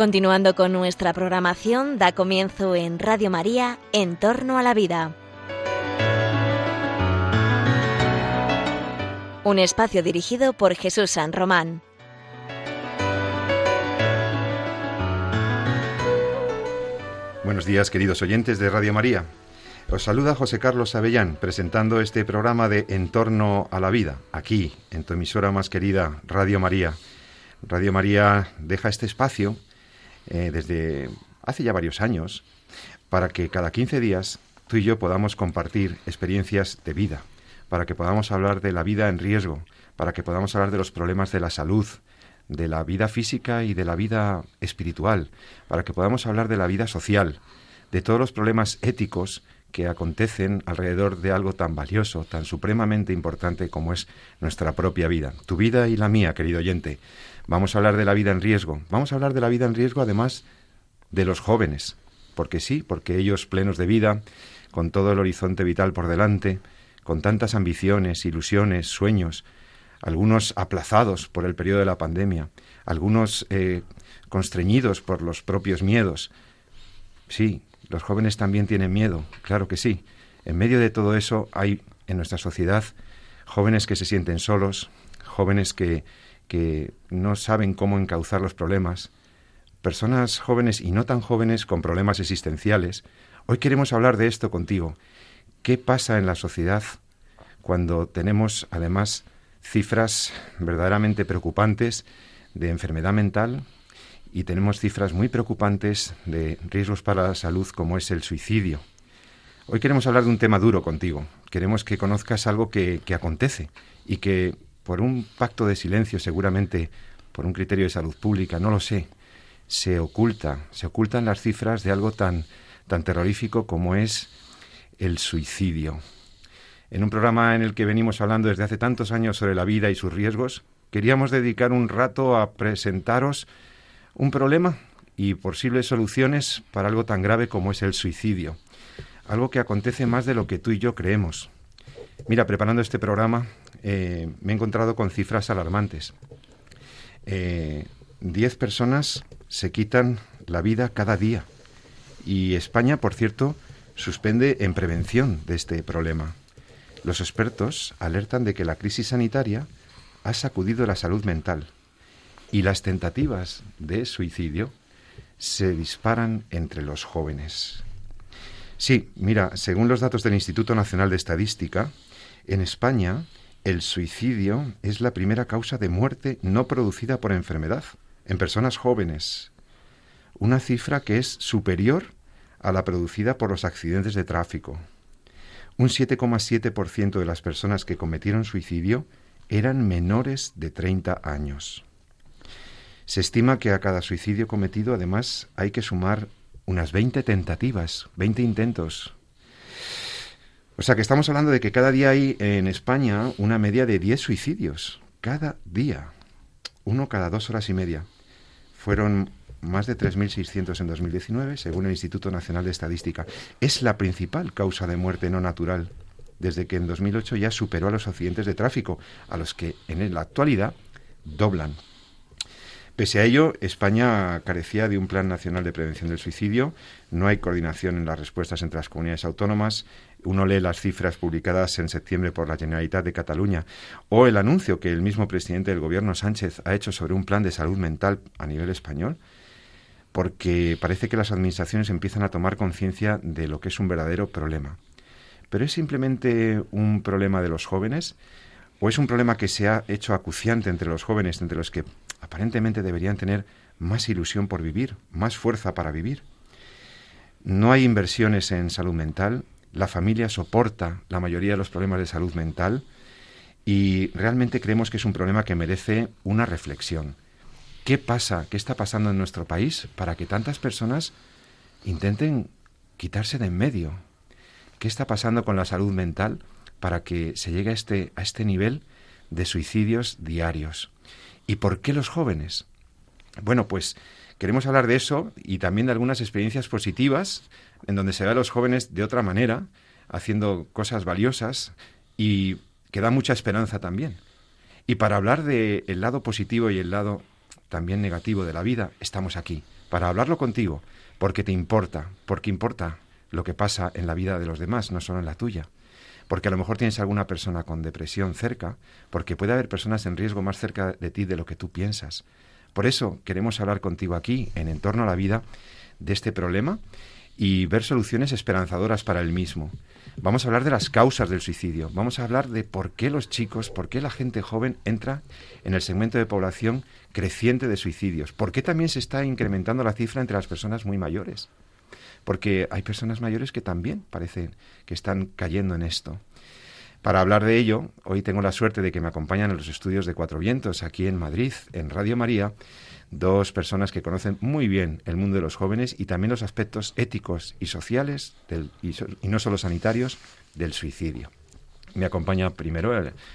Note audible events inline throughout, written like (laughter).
Continuando con nuestra programación, da comienzo en Radio María, En torno a la vida. Un espacio dirigido por Jesús San Román. Buenos días, queridos oyentes de Radio María. Os saluda José Carlos Avellán presentando este programa de En torno a la vida, aquí, en tu emisora más querida, Radio María. Radio María deja este espacio eh, desde hace ya varios años para que cada 15 días tú y yo podamos compartir experiencias de vida, para que podamos hablar de la vida en riesgo, para que podamos hablar de los problemas de la salud, de la vida física y de la vida espiritual, para que podamos hablar de la vida social, de todos los problemas éticos que acontecen alrededor de algo tan valioso, tan supremamente importante como es nuestra propia vida, tu vida y la mía, querido oyente. Vamos a hablar de la vida en riesgo. Vamos a hablar de la vida en riesgo además de los jóvenes, porque sí, porque ellos plenos de vida, con todo el horizonte vital por delante, con tantas ambiciones, ilusiones, sueños, algunos aplazados por el periodo de la pandemia, algunos eh, constreñidos por los propios miedos. Sí, los jóvenes también tienen miedo, claro que sí. En medio de todo eso hay en nuestra sociedad jóvenes que se sienten solos, jóvenes que, que no saben cómo encauzar los problemas, personas jóvenes y no tan jóvenes con problemas existenciales. Hoy queremos hablar de esto contigo. ¿Qué pasa en la sociedad cuando tenemos además cifras verdaderamente preocupantes de enfermedad mental, y tenemos cifras muy preocupantes de riesgos para la salud como es el suicidio. Hoy queremos hablar de un tema duro contigo. Queremos que conozcas algo que, que acontece y que por un pacto de silencio, seguramente por un criterio de salud pública, no lo sé, se oculta, se ocultan las cifras de algo tan, tan terrorífico como es el suicidio. En un programa en el que venimos hablando desde hace tantos años sobre la vida y sus riesgos, queríamos dedicar un rato a presentaros un problema y posibles soluciones para algo tan grave como es el suicidio, algo que acontece más de lo que tú y yo creemos. Mira, preparando este programa eh, me he encontrado con cifras alarmantes. Eh, diez personas se quitan la vida cada día y España, por cierto, suspende en prevención de este problema. Los expertos alertan de que la crisis sanitaria ha sacudido la salud mental y las tentativas de suicidio se disparan entre los jóvenes. Sí, mira, según los datos del Instituto Nacional de Estadística, en España el suicidio es la primera causa de muerte no producida por enfermedad en personas jóvenes, una cifra que es superior a la producida por los accidentes de tráfico. Un 7,7% de las personas que cometieron suicidio eran menores de 30 años. Se estima que a cada suicidio cometido, además, hay que sumar unas 20 tentativas, 20 intentos. O sea que estamos hablando de que cada día hay en España una media de 10 suicidios. Cada día. Uno cada dos horas y media. Fueron más de 3.600 en 2019, según el Instituto Nacional de Estadística. Es la principal causa de muerte no natural, desde que en 2008 ya superó a los accidentes de tráfico, a los que en la actualidad doblan. Pese a ello, España carecía de un Plan Nacional de Prevención del Suicidio, no hay coordinación en las respuestas entre las comunidades autónomas, uno lee las cifras publicadas en septiembre por la Generalitat de Cataluña o el anuncio que el mismo presidente del Gobierno, Sánchez, ha hecho sobre un plan de salud mental a nivel español, porque parece que las administraciones empiezan a tomar conciencia de lo que es un verdadero problema. Pero es simplemente un problema de los jóvenes o es un problema que se ha hecho acuciante entre los jóvenes, entre los que aparentemente deberían tener más ilusión por vivir, más fuerza para vivir. No hay inversiones en salud mental, la familia soporta la mayoría de los problemas de salud mental y realmente creemos que es un problema que merece una reflexión. ¿Qué pasa? ¿Qué está pasando en nuestro país para que tantas personas intenten quitarse de en medio? ¿Qué está pasando con la salud mental para que se llegue a este, a este nivel de suicidios diarios? ¿Y por qué los jóvenes? Bueno, pues queremos hablar de eso y también de algunas experiencias positivas en donde se ve a los jóvenes de otra manera, haciendo cosas valiosas y que da mucha esperanza también. Y para hablar del lado positivo y el lado también negativo de la vida, estamos aquí, para hablarlo contigo, porque te importa, porque importa lo que pasa en la vida de los demás, no solo en la tuya. Porque a lo mejor tienes alguna persona con depresión cerca, porque puede haber personas en riesgo más cerca de ti de lo que tú piensas. Por eso queremos hablar contigo aquí, en Entorno a la Vida, de este problema y ver soluciones esperanzadoras para el mismo. Vamos a hablar de las causas del suicidio, vamos a hablar de por qué los chicos, por qué la gente joven entra en el segmento de población creciente de suicidios, por qué también se está incrementando la cifra entre las personas muy mayores, porque hay personas mayores que también parecen que están cayendo en esto. Para hablar de ello, hoy tengo la suerte de que me acompañan en los estudios de Cuatro Vientos, aquí en Madrid, en Radio María, dos personas que conocen muy bien el mundo de los jóvenes y también los aspectos éticos y sociales, y, y, no solo sanitarios, del suicidio. Me acompaña primero,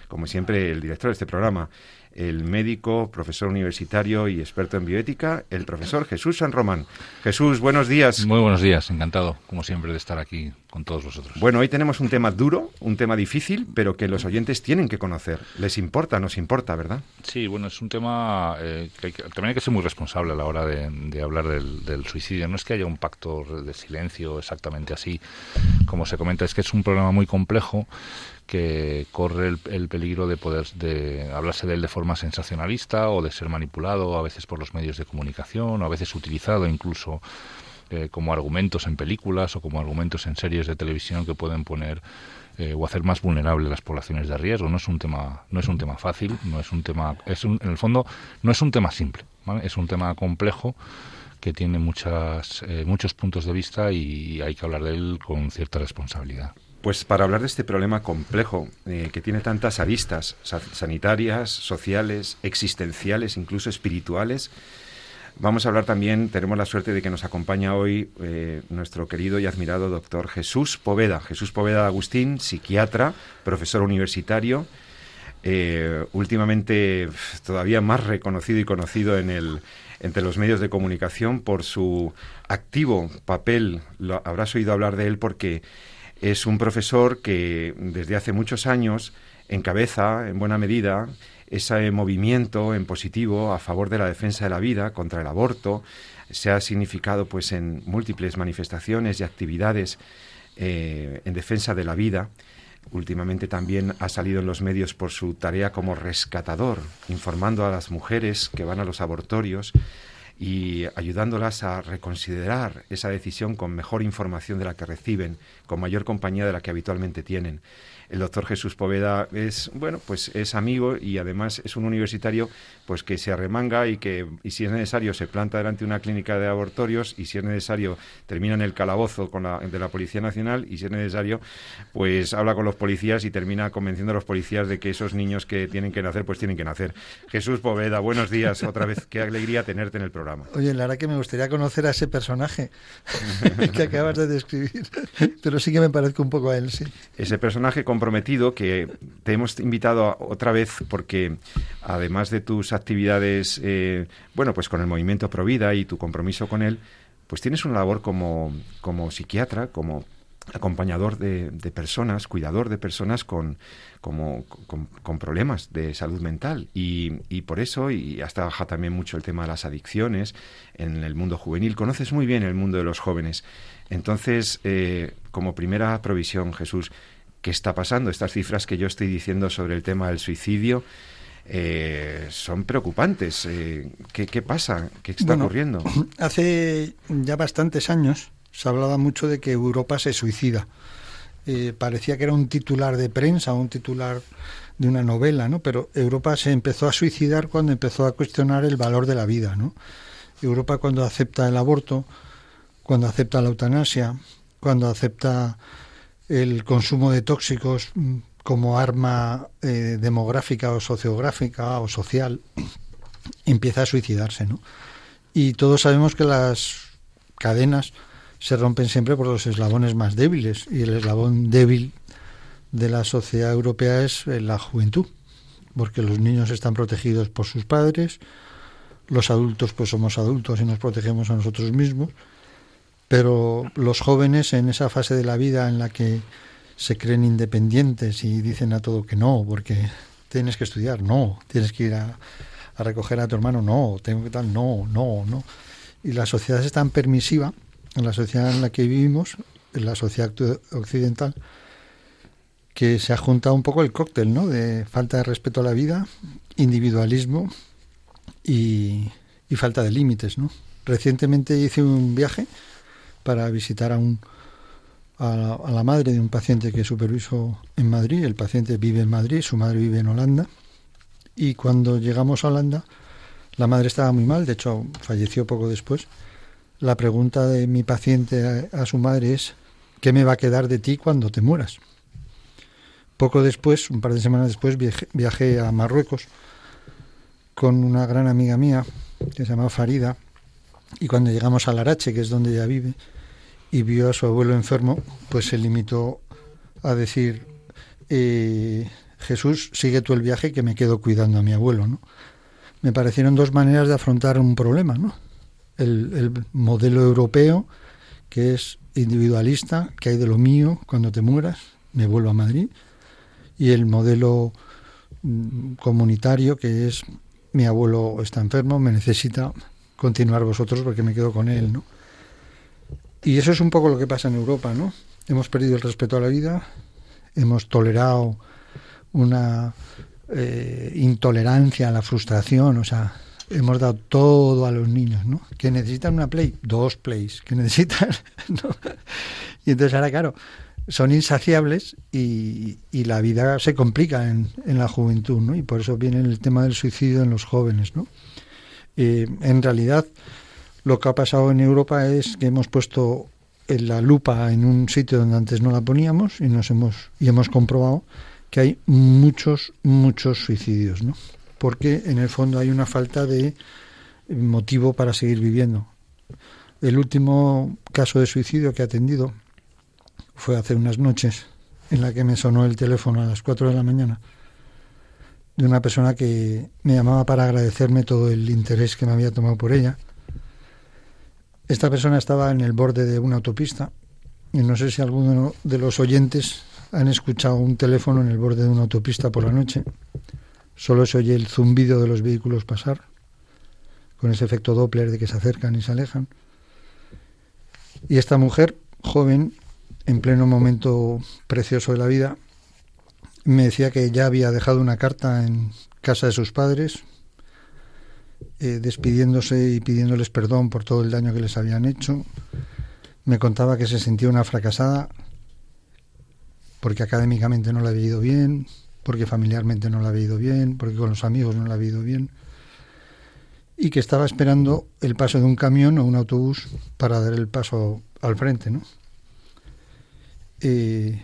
como siempre, el director de este programa, el médico, profesor universitario y experto en bioética, el profesor Jesús San Román. Jesús, buenos días. Muy buenos días, encantado, como siempre, de estar aquí con todos vosotros. Bueno, hoy tenemos un tema duro, un tema difícil, pero que los oyentes tienen que conocer. Les importa, nos importa, ¿verdad? Sí, bueno, es un tema eh, que, también hay que ser muy responsable a la hora de, hablar del, del, suicidio. No es que haya un pacto de silencio exactamente así, como se comenta, es que es un problema muy complejo que corre el, peligro de poder de hablarse de él de forma sensacionalista o de ser manipulado a veces por los medios de comunicación o a veces utilizado incluso eh, como argumentos en películas o como argumentos en series de televisión que pueden poner eh, o hacer más vulnerables las poblaciones de riesgo. No es un tema, no es un tema fácil, no es un tema, es en el fondo no es un tema simple, es un tema complejo que tiene muchas, eh, muchos puntos de vista y hay que hablar de él con cierta responsabilidad. Pues para hablar de este problema complejo, eh, que tiene tantas aristas sanitarias, sociales, existenciales, incluso espirituales, vamos a hablar también, tenemos la suerte de que nos acompaña hoy eh, nuestro querido y admirado doctor Jesús Poveda. Jesús Poveda Agustín, psiquiatra, profesor universitario, eh, últimamente todavía más reconocido y conocido en el, entre los medios de comunicación por su activo papel. Habrás oído hablar de él porque es un profesor que desde hace muchos años encabeza, en buena medida, ese movimiento en positivo a favor de la defensa de la vida, contra el aborto. Se ha significado pues en múltiples manifestaciones y actividades eh, en defensa de la vida. Últimamente también ha salido en los medios por su tarea como rescatador, informando a las mujeres que van a los abortorios y ayudándolas a reconsiderar esa decisión con mejor información de la que reciben, con mayor compañía de la que habitualmente tienen el doctor Jesús Poveda es, bueno, pues es amigo y además es un universitario pues que se arremanga y que, y si es necesario, se planta delante de una clínica de abortorios y si es necesario, termina en el calabozo con la, de la Policía Nacional y si es necesario, pues habla con los policías y termina convenciendo a los policías de que esos niños que tienen que nacer, pues tienen que nacer. Jesús Poveda, buenos días otra vez. Qué alegría tenerte en el programa. Oye, la verdad que me gustaría conocer a ese personaje (laughs) que acabas de describir, pero sí que me parezco un poco a él, sí. Ese personaje con comprometido que te hemos invitado otra vez porque además de tus actividades, eh, bueno, pues con el movimiento Provida y tu compromiso con él, pues tienes una labor como, como psiquiatra, como acompañador de, personas, cuidador de personas con, con, problemas de salud mental. Y, y, por eso, y has trabajado también mucho el tema de las adicciones en el mundo juvenil, conoces muy bien el mundo de los jóvenes. Entonces, eh, como primera provisión, Jesús, qué está pasando. Estas cifras que yo estoy diciendo sobre el tema del suicidio eh, son preocupantes. Eh, ¿qué, pasa? ¿Qué está ocurriendo? (clears throat) Hace ya bastantes años se hablaba mucho de que Europa se suicida. Eh, parecía que era un titular de prensa, un titular de una novela, ¿no? Pero Europa se empezó a suicidar cuando empezó a cuestionar el valor de la vida, ¿no? Europa cuando acepta el aborto, cuando acepta la eutanasia, cuando acepta el consumo de tóxicos mm, como arma eh, demográfica o sociográfica o social (clears throat) empieza a suicidarse, ¿no? Y todos sabemos que las cadenas se rompen siempre por los eslabones más débiles y el eslabón débil de la sociedad europea es eh, la juventud, porque los niños están protegidos por sus padres, los adultos pues somos adultos y nos protegemos a nosotros mismos pero los jóvenes en esa fase de la vida en la que se creen independientes y dicen a todo que no, porque tienes que estudiar, no, tienes que ir a, a recoger a tu hermano, no, tengo que tal, no, no, no. Y la sociedad es tan permisiva, en la sociedad en la que vivimos, en la sociedad occidental, que se ha juntado un poco el cóctel, ¿no? De falta de respeto a la vida, individualismo y, y falta de límites, ¿no? Recientemente hice un viaje para visitar a un a la, madre de un paciente que superviso en Madrid. El paciente vive en Madrid, su madre vive en Holanda. Y cuando llegamos a Holanda, la madre estaba muy mal, de hecho falleció poco después. La pregunta de mi paciente a, su madre es, ¿qué me va a quedar de ti cuando te mueras? Poco después, un par de semanas después, viajé, a Marruecos con una gran amiga mía que se llama Farida. Y cuando llegamos a Larache, que es donde ella vive, y vio a su abuelo enfermo, pues se limitó a decir, eh, Jesús, sigue tú el viaje que me quedo cuidando a mi abuelo, ¿no? Me parecieron dos maneras de afrontar un problema, ¿no? El, el modelo europeo, que es individualista, que hay de lo mío, cuando te mueras, me vuelvo a Madrid, y el modelo mm, comunitario, que es mi abuelo está enfermo, me necesita continuar vosotros porque me quedo con él, ¿no? Y eso es un poco lo que pasa en Europa, ¿no? Hemos perdido el respeto a la vida, hemos tolerado una eh, intolerancia a la frustración, o sea, hemos dado todo a los niños, ¿no? Que necesitan una play, dos plays, que necesitan, (laughs) ¿no? Y entonces ahora, claro, son insaciables y, la vida se complica en, en, la juventud, ¿no? Y por eso viene el tema del suicidio en los jóvenes, ¿no? Eh, en realidad, lo que ha pasado en Europa es que hemos puesto la lupa en un sitio donde antes no la poníamos y nos hemos y hemos comprobado que hay muchos muchos suicidios, ¿no? Porque en el fondo hay una falta de motivo para seguir viviendo. El último caso de suicidio que he atendido fue hace unas noches en la que me sonó el teléfono a las 4 de la mañana de una persona que me llamaba para agradecerme todo el interés que me había tomado por ella esta persona estaba en el borde de una autopista y no sé si alguno de los oyentes han escuchado un teléfono en el borde de una autopista por la noche. Solo se oye el zumbido de los vehículos pasar, con ese efecto Doppler de que se acercan y se alejan. Y esta mujer, joven, en pleno momento precioso de la vida, me decía que ya había dejado una carta en casa de sus padres, eh, despidiéndose y pidiéndoles perdón por todo el daño que les habían hecho. Me contaba que se sentía una fracasada porque académicamente no la había ido bien, porque familiarmente no la había ido bien, porque con los amigos no la había ido bien, y que estaba esperando el paso de un camión o un autobús para dar el paso al frente, ¿no? Eh,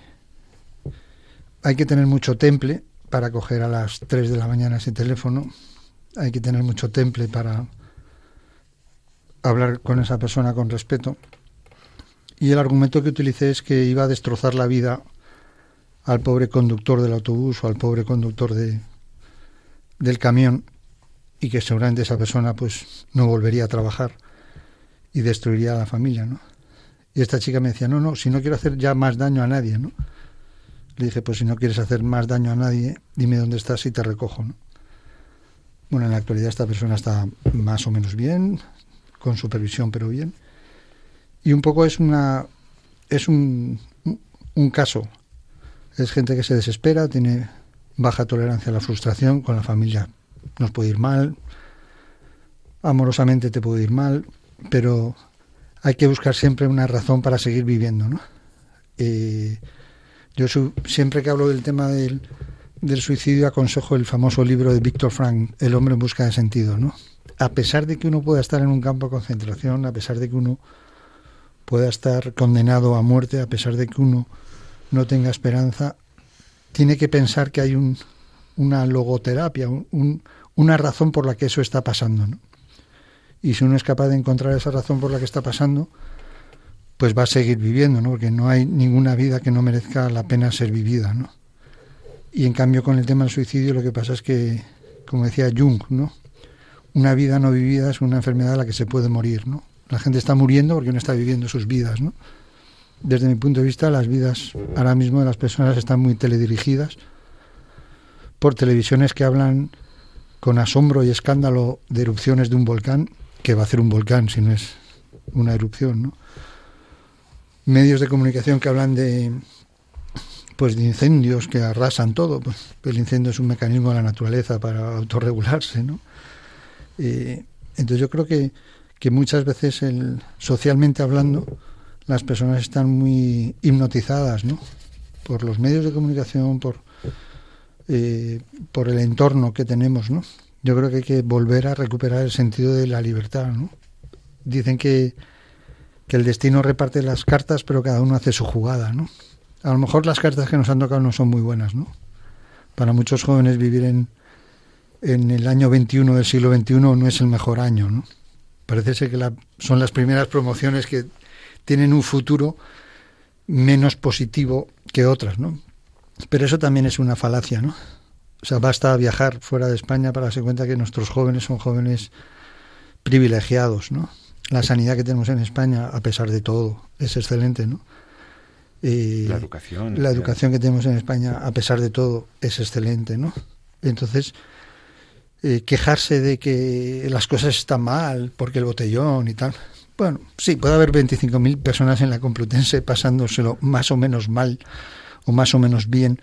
hay que tener mucho temple para coger a las 3 de la mañana ese teléfono hay que tener mucho temple para hablar con esa persona con respeto. Y el argumento que utilicé es que iba a destrozar la vida al pobre conductor del autobús o al pobre conductor de, del camión y que seguramente esa persona pues no volvería a trabajar y destruiría a la familia, ¿no? Y esta chica me decía, no, no, si no quiero hacer ya más daño a nadie, ¿no? Le dije, pues si no quieres hacer más daño a nadie, dime dónde estás y te recojo, ¿no? Bueno, en la actualidad esta persona está más o menos bien, con supervisión, pero bien. Y un poco es una es un, un caso. Es gente que se desespera, tiene baja tolerancia a la frustración, con la familia nos puede ir mal, amorosamente te puede ir mal, pero hay que buscar siempre una razón para seguir viviendo, ¿no? Eh, yo siempre que hablo del tema del, del suicidio aconsejo el famoso libro de Víctor Frank, El hombre en busca de sentido, ¿no? A pesar de que uno pueda estar en un campo de concentración, a pesar de que uno pueda estar condenado a muerte, a pesar de que uno no tenga esperanza, tiene que pensar que hay un, una logoterapia, un, una razón por la que eso está pasando, ¿no? Y si uno es capaz de encontrar esa razón por la que está pasando, pues va a seguir viviendo, ¿no? Porque no hay ninguna vida que no merezca la pena ser vivida, ¿no? Y en cambio con el tema del suicidio lo que pasa es que, como decía Jung, ¿no? Una vida no vivida es una enfermedad a la que se puede morir, ¿no? La gente está muriendo porque no está viviendo sus vidas, ¿no? Desde mi punto de vista, las vidas ahora mismo de las personas están muy teledirigidas por televisiones que hablan con asombro y escándalo de erupciones de un volcán, que va a ser un volcán si no es una erupción, ¿no? Medios de comunicación que hablan de pues de incendios que arrasan todo, pues el incendio es un mecanismo de la naturaleza para autorregularse, ¿no? Entonces yo creo que, que muchas veces socialmente hablando las personas están muy hipnotizadas, ¿no? Por los medios de comunicación, por eh, por el entorno que tenemos, ¿no? Yo creo que hay que volver a recuperar el sentido de la libertad, ¿no? Dicen que, que el destino reparte las cartas, pero cada uno hace su jugada, ¿no? A lo mejor las cartas que nos han tocado no son muy buenas, ¿no? Para muchos jóvenes vivir en, en el año 21 del siglo XXI no es el mejor año, ¿no? Parece ser que la, son las primeras promociones que tienen un futuro menos positivo que otras, ¿no? Pero eso también es una falacia, ¿no? O sea, basta viajar fuera de España para darse cuenta que nuestros jóvenes son jóvenes privilegiados, ¿no? La sanidad que tenemos en España, a pesar de todo, es excelente, ¿no? La educación. La educación que tenemos en España, a pesar de todo, es excelente, ¿no? Entonces, eh, quejarse de que las cosas están mal, porque el botellón y tal. Bueno, sí, puede haber 25.000 personas en la Complutense pasándoselo más o menos mal o más o menos bien,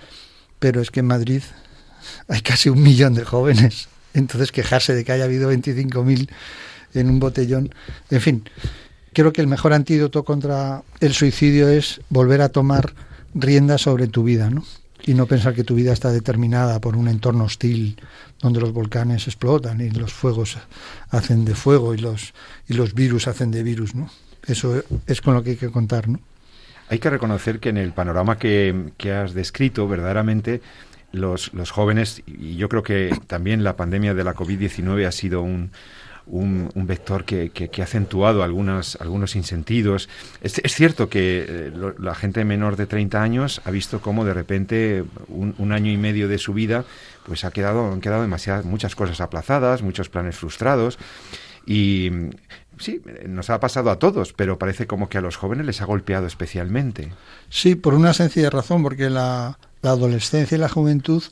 pero es que en Madrid hay casi un millón de jóvenes. Entonces quejarse de que haya habido 25.000 en un botellón, en fin, creo que el mejor antídoto contra el suicidio es volver a tomar rienda sobre tu vida, ¿no? Y no pensar que tu vida está determinada por un entorno hostil donde los volcanes explotan y los fuegos hacen de fuego y los y los virus hacen de virus, ¿no? Eso es con lo que hay que contar, ¿no? Hay que reconocer que en el panorama que, has descrito, verdaderamente, los, los, jóvenes, y yo creo que también la pandemia de la COVID-19 ha sido un, un, vector que, ha acentuado algunos, algunos insentidos. Es, cierto que eh, la gente menor de 30 años ha visto cómo de repente un, un, año y medio de su vida pues ha quedado, han quedado demasiadas, muchas cosas aplazadas, muchos planes frustrados. Y sí, nos ha pasado a todos, pero parece como que a los jóvenes les ha golpeado especialmente. Sí, por una sencilla razón, porque la, adolescencia y la juventud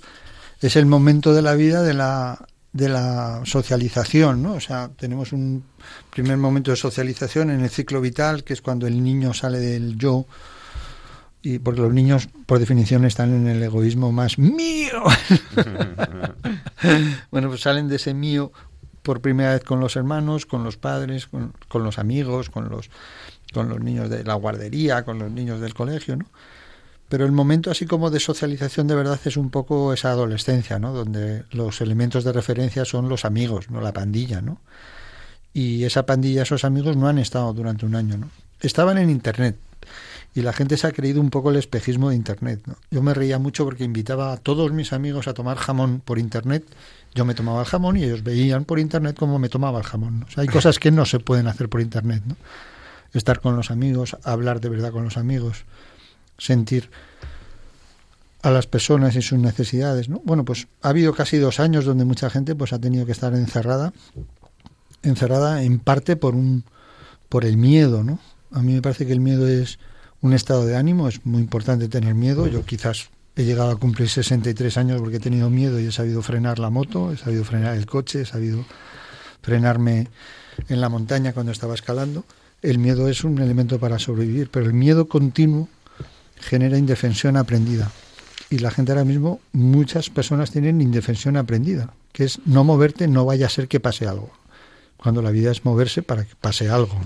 es el momento de la vida de la, de la socialización, ¿no? O sea, tenemos un primer momento de socialización en el ciclo vital, que es cuando el niño sale del yo, y porque los niños, por definición, están en el egoísmo más mío. (laughs) bueno, pues salen de ese mío por primera vez con los hermanos, con los padres, con, los amigos, con los, con los niños de la guardería, con los niños del colegio, ¿no? Pero el momento así como de socialización de verdad es un poco esa adolescencia, ¿no? Donde los elementos de referencia son los amigos, no la pandilla, ¿no? Y esa pandilla, esos amigos no han estado durante un año, ¿no? Estaban en internet y la gente se ha creído un poco el espejismo de internet. Yo me reía mucho porque invitaba a todos mis amigos a tomar jamón por internet yo me tomaba el jamón y ellos veían por internet cómo me tomaba el jamón. hay cosas que no se pueden hacer por internet, ¿no? Estar con los amigos, hablar de verdad con los amigos, sentir a las personas y sus necesidades, ¿no? Bueno, pues ha habido casi dos años donde mucha gente pues ha tenido que estar encerrada, encerrada en parte por un por el miedo, ¿no? A mí me parece que el miedo es un estado de ánimo, es muy importante tener miedo. Yo quizás He llegado a cumplir 63 años porque he tenido miedo y he sabido frenar la moto, he sabido frenar el coche, he sabido frenarme en la montaña cuando estaba escalando. El miedo es un elemento para sobrevivir, pero el miedo continuo genera indefensión aprendida. Y la gente ahora mismo, muchas personas tienen indefensión aprendida, que es no moverte, no vaya a ser que pase algo. Cuando la vida es moverse para que pase algo.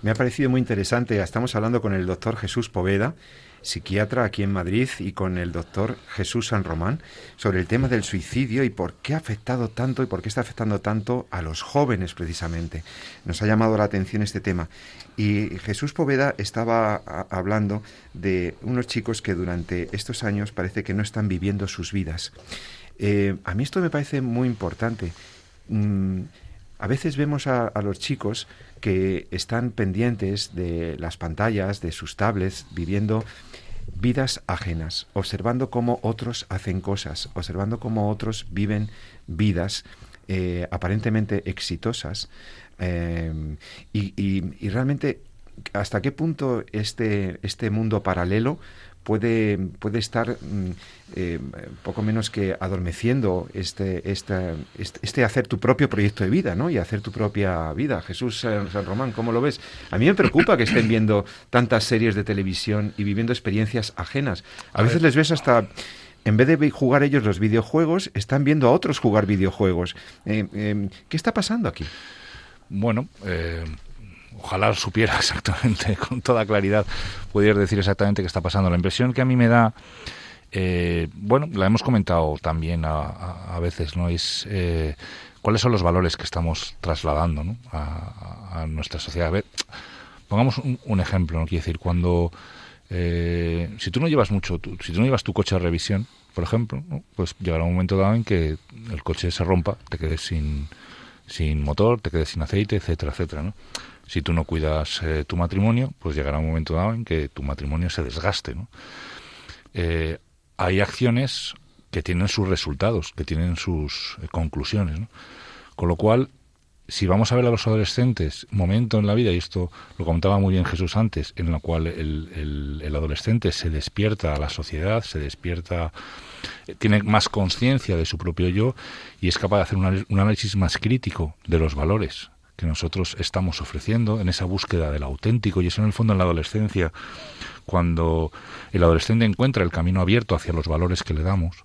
Me ha parecido muy interesante. Estamos hablando con el doctor Jesús Poveda psiquiatra aquí en Madrid, y con el doctor Jesús San Román sobre el tema del suicidio y por qué ha afectado tanto y por qué está afectando tanto a los jóvenes precisamente. Nos ha llamado la atención este tema. Y Jesús Poveda estaba hablando de unos chicos que durante estos años parece que no están viviendo sus vidas. Eh, a mí esto me parece muy importante. Mm, a veces vemos a, a los chicos que están pendientes de las pantallas, de sus tablets, viviendo vidas ajenas, observando cómo otros hacen cosas, observando cómo otros viven vidas eh, aparentemente exitosas eh, y, realmente hasta qué punto este, este mundo paralelo puede, puede estar mm, eh, poco menos que adormeciendo este, este, este, hacer tu propio proyecto de vida, ¿no? Y hacer tu propia vida. Jesús San, Román, ¿cómo lo ves? A mí me preocupa que estén viendo tantas series de televisión y viviendo experiencias ajenas. A, veces les ves hasta en vez de jugar ellos los videojuegos, están viendo a otros jugar videojuegos. Eh, eh, ¿Qué está pasando aquí? Bueno, eh, ojalá supiera (laughs) exactamente, con toda claridad, pudiera decir exactamente qué está pasando. La impresión que a mí me da, eh, bueno, la hemos comentado también a, veces, ¿no? Es eh, cuáles son los valores que estamos trasladando ¿no? a, nuestra sociedad. pongamos un, ejemplo, ¿no? Quiere decir, cuando, si tú no llevas mucho, si tú no llevas tu coche a revisión, por ejemplo, pues llegará un momento dado en que el coche se rompa, te quedes sin, sin motor, te quedes sin aceite, etcétera, etcétera, ¿no? Si tú no cuidas eh, tu matrimonio, pues llegará un momento dado en que tu matrimonio se desgaste, ¿no? Eh, hay acciones que tienen sus resultados, que tienen sus eh, conclusiones, ¿no? Con lo cual, si vamos a ver a los adolescentes, momento en la vida, y esto lo contaba muy bien Jesús antes, en el cual el adolescente se despierta a la sociedad, se despierta tiene más conciencia de su propio yo y es capaz de hacer un, análisis más crítico de los valores que nosotros estamos ofreciendo en esa búsqueda del auténtico y eso en el fondo en la adolescencia cuando el adolescente encuentra el camino abierto hacia los valores que le damos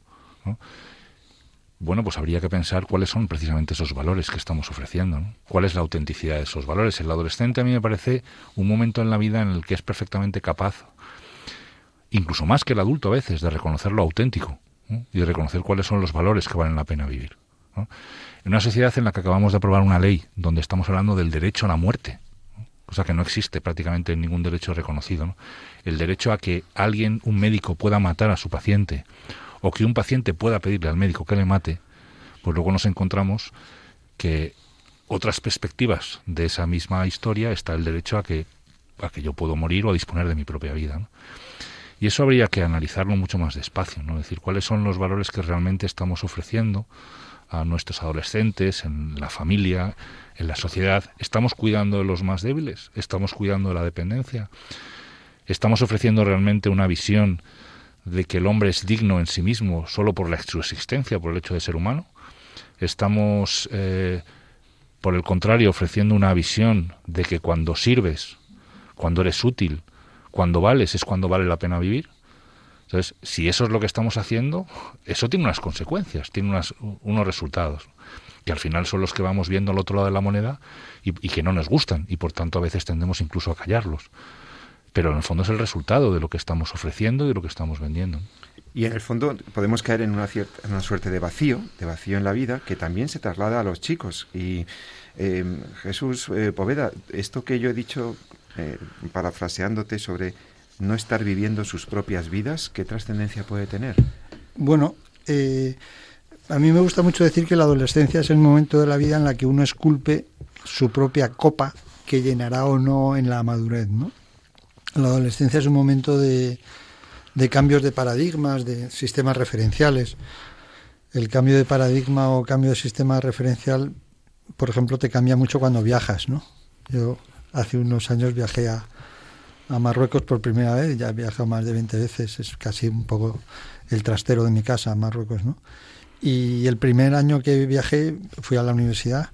bueno pues habría que pensar cuáles son precisamente esos valores que estamos ofreciendo cuál es la autenticidad de esos valores el adolescente a mí me parece un momento en la vida en el que es perfectamente capaz incluso más que el adulto a veces de reconocer lo auténtico y de reconocer cuáles son los valores que valen la pena vivir. En una sociedad en la que acabamos de aprobar una ley donde estamos hablando del derecho a la muerte, cosa que no existe prácticamente en ningún derecho reconocido, el derecho a que alguien, un médico, pueda matar a su paciente o que un paciente pueda pedirle al médico que le mate, pues luego nos encontramos que otras perspectivas de esa misma historia está el derecho a que, a que yo puedo morir o a disponer de mi propia vida. Y eso habría que analizarlo mucho más despacio, ¿no? Decir, cuáles son los valores que realmente estamos ofreciendo a nuestros adolescentes, en la familia, en la sociedad. ¿Estamos cuidando de los más débiles? ¿Estamos cuidando de la dependencia? ¿Estamos ofreciendo realmente una visión de que el hombre es digno en sí mismo solo por su existencia, por el hecho de ser humano? ¿Estamos, eh, por el contrario, ofreciendo una visión de que cuando sirves, cuando eres útil, cuando vales es cuando vale la pena vivir. Entonces, si eso es lo que estamos haciendo, eso tiene unas consecuencias, tiene unas, unos resultados, que al final son los que vamos viendo al otro lado de la moneda y, que no nos gustan, y por tanto a veces tendemos incluso a callarlos. Pero en el fondo es el resultado de lo que estamos ofreciendo y de lo que estamos vendiendo. Y en el fondo podemos caer en una, cierta, una suerte de vacío, de vacío en la vida, que también se traslada a los chicos. Y eh, Jesús eh, Poveda, esto que yo he dicho eh, parafraseándote sobre no estar viviendo sus propias vidas, ¿qué trascendencia puede tener? Bueno, eh, a mí me gusta mucho decir que la adolescencia es el momento de la vida en la que uno esculpe su propia copa que llenará o no en la madurez, ¿no? La adolescencia es un momento de, de cambios de paradigmas, de sistemas referenciales. El cambio de paradigma o cambio de sistema referencial, por ejemplo, te cambia mucho cuando viajas, ¿no? Yo hace unos años viajé a, Marruecos por primera vez, ya he viajado más de 20 veces, es casi un poco el trastero de mi casa, Marruecos, ¿no? Y el primer año que viajé fui a la universidad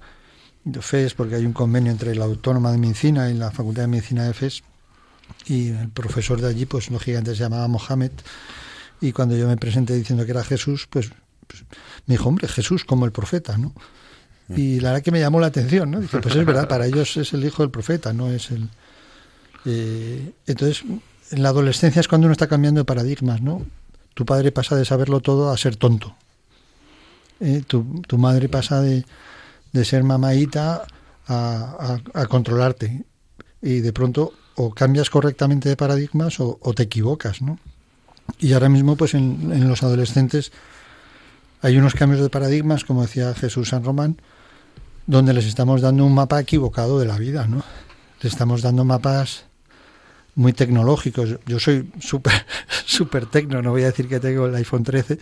de FES, porque hay un convenio entre la Autónoma de Medicina y la Facultad de Medicina de FES, y el profesor de allí, pues lógicamente se llamaba Mohamed, y cuando yo me presenté diciendo que era Jesús, pues, pues me dijo, hombre, Jesús como el profeta, ¿no? Y la verdad que me llamó la atención, ¿no? Dice, pues es verdad, para ellos es el hijo del profeta, no es el... Eh, entonces, en la adolescencia es cuando uno está cambiando de paradigmas, ¿no? Tu padre pasa de saberlo todo a ser tonto. Eh, tu, tu, madre pasa de, de ser mamaita a, a, controlarte. Y de pronto o cambias correctamente de paradigmas o, te equivocas, ¿no? Y ahora mismo, pues en, en los adolescentes hay unos cambios de paradigmas, como decía Jesús San Román, donde les estamos dando un mapa equivocado de la vida, ¿no? Les estamos dando mapas muy tecnológicos. Yo soy súper (laughs) super tecno, no voy a decir que tengo el iPhone 13,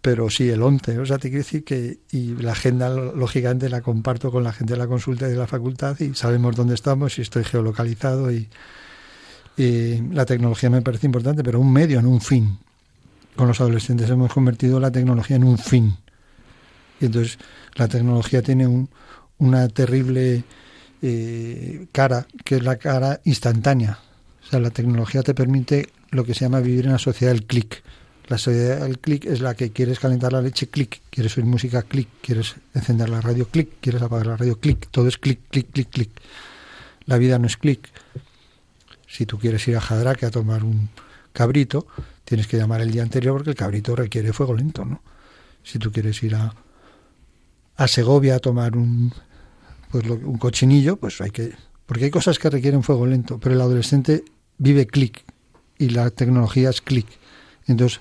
pero sí el 11. O sea, te quiero decir que y la agenda, lógicamente, la comparto con la gente de la consulta y de la facultad y sabemos dónde estamos y estoy geolocalizado y... eh, la tecnología me parece importante, pero un medio, no un fin. Con los adolescentes hemos convertido la tecnología en un fin. Y entonces la tecnología tiene un, una terrible eh, cara, que es la cara instantánea. O sea, la tecnología te permite lo que se llama vivir en la sociedad del clic. La sociedad del clic es la que quieres calentar la leche, clic. Quieres oír música, clic. Quieres encender la radio, clic. Quieres apagar la radio, clic. Todo es clic, clic, clic, clic. La vida no es clic. Si tú quieres ir a Jadraque a tomar un cabrito, tienes que llamar el día anterior porque el cabrito requiere fuego lento, ¿no? Si tú quieres ir a, a Segovia a tomar un, pues un cochinillo, pues hay que... Porque hay cosas que requieren fuego lento, pero el adolescente vive clic y la tecnología es clic. Entonces,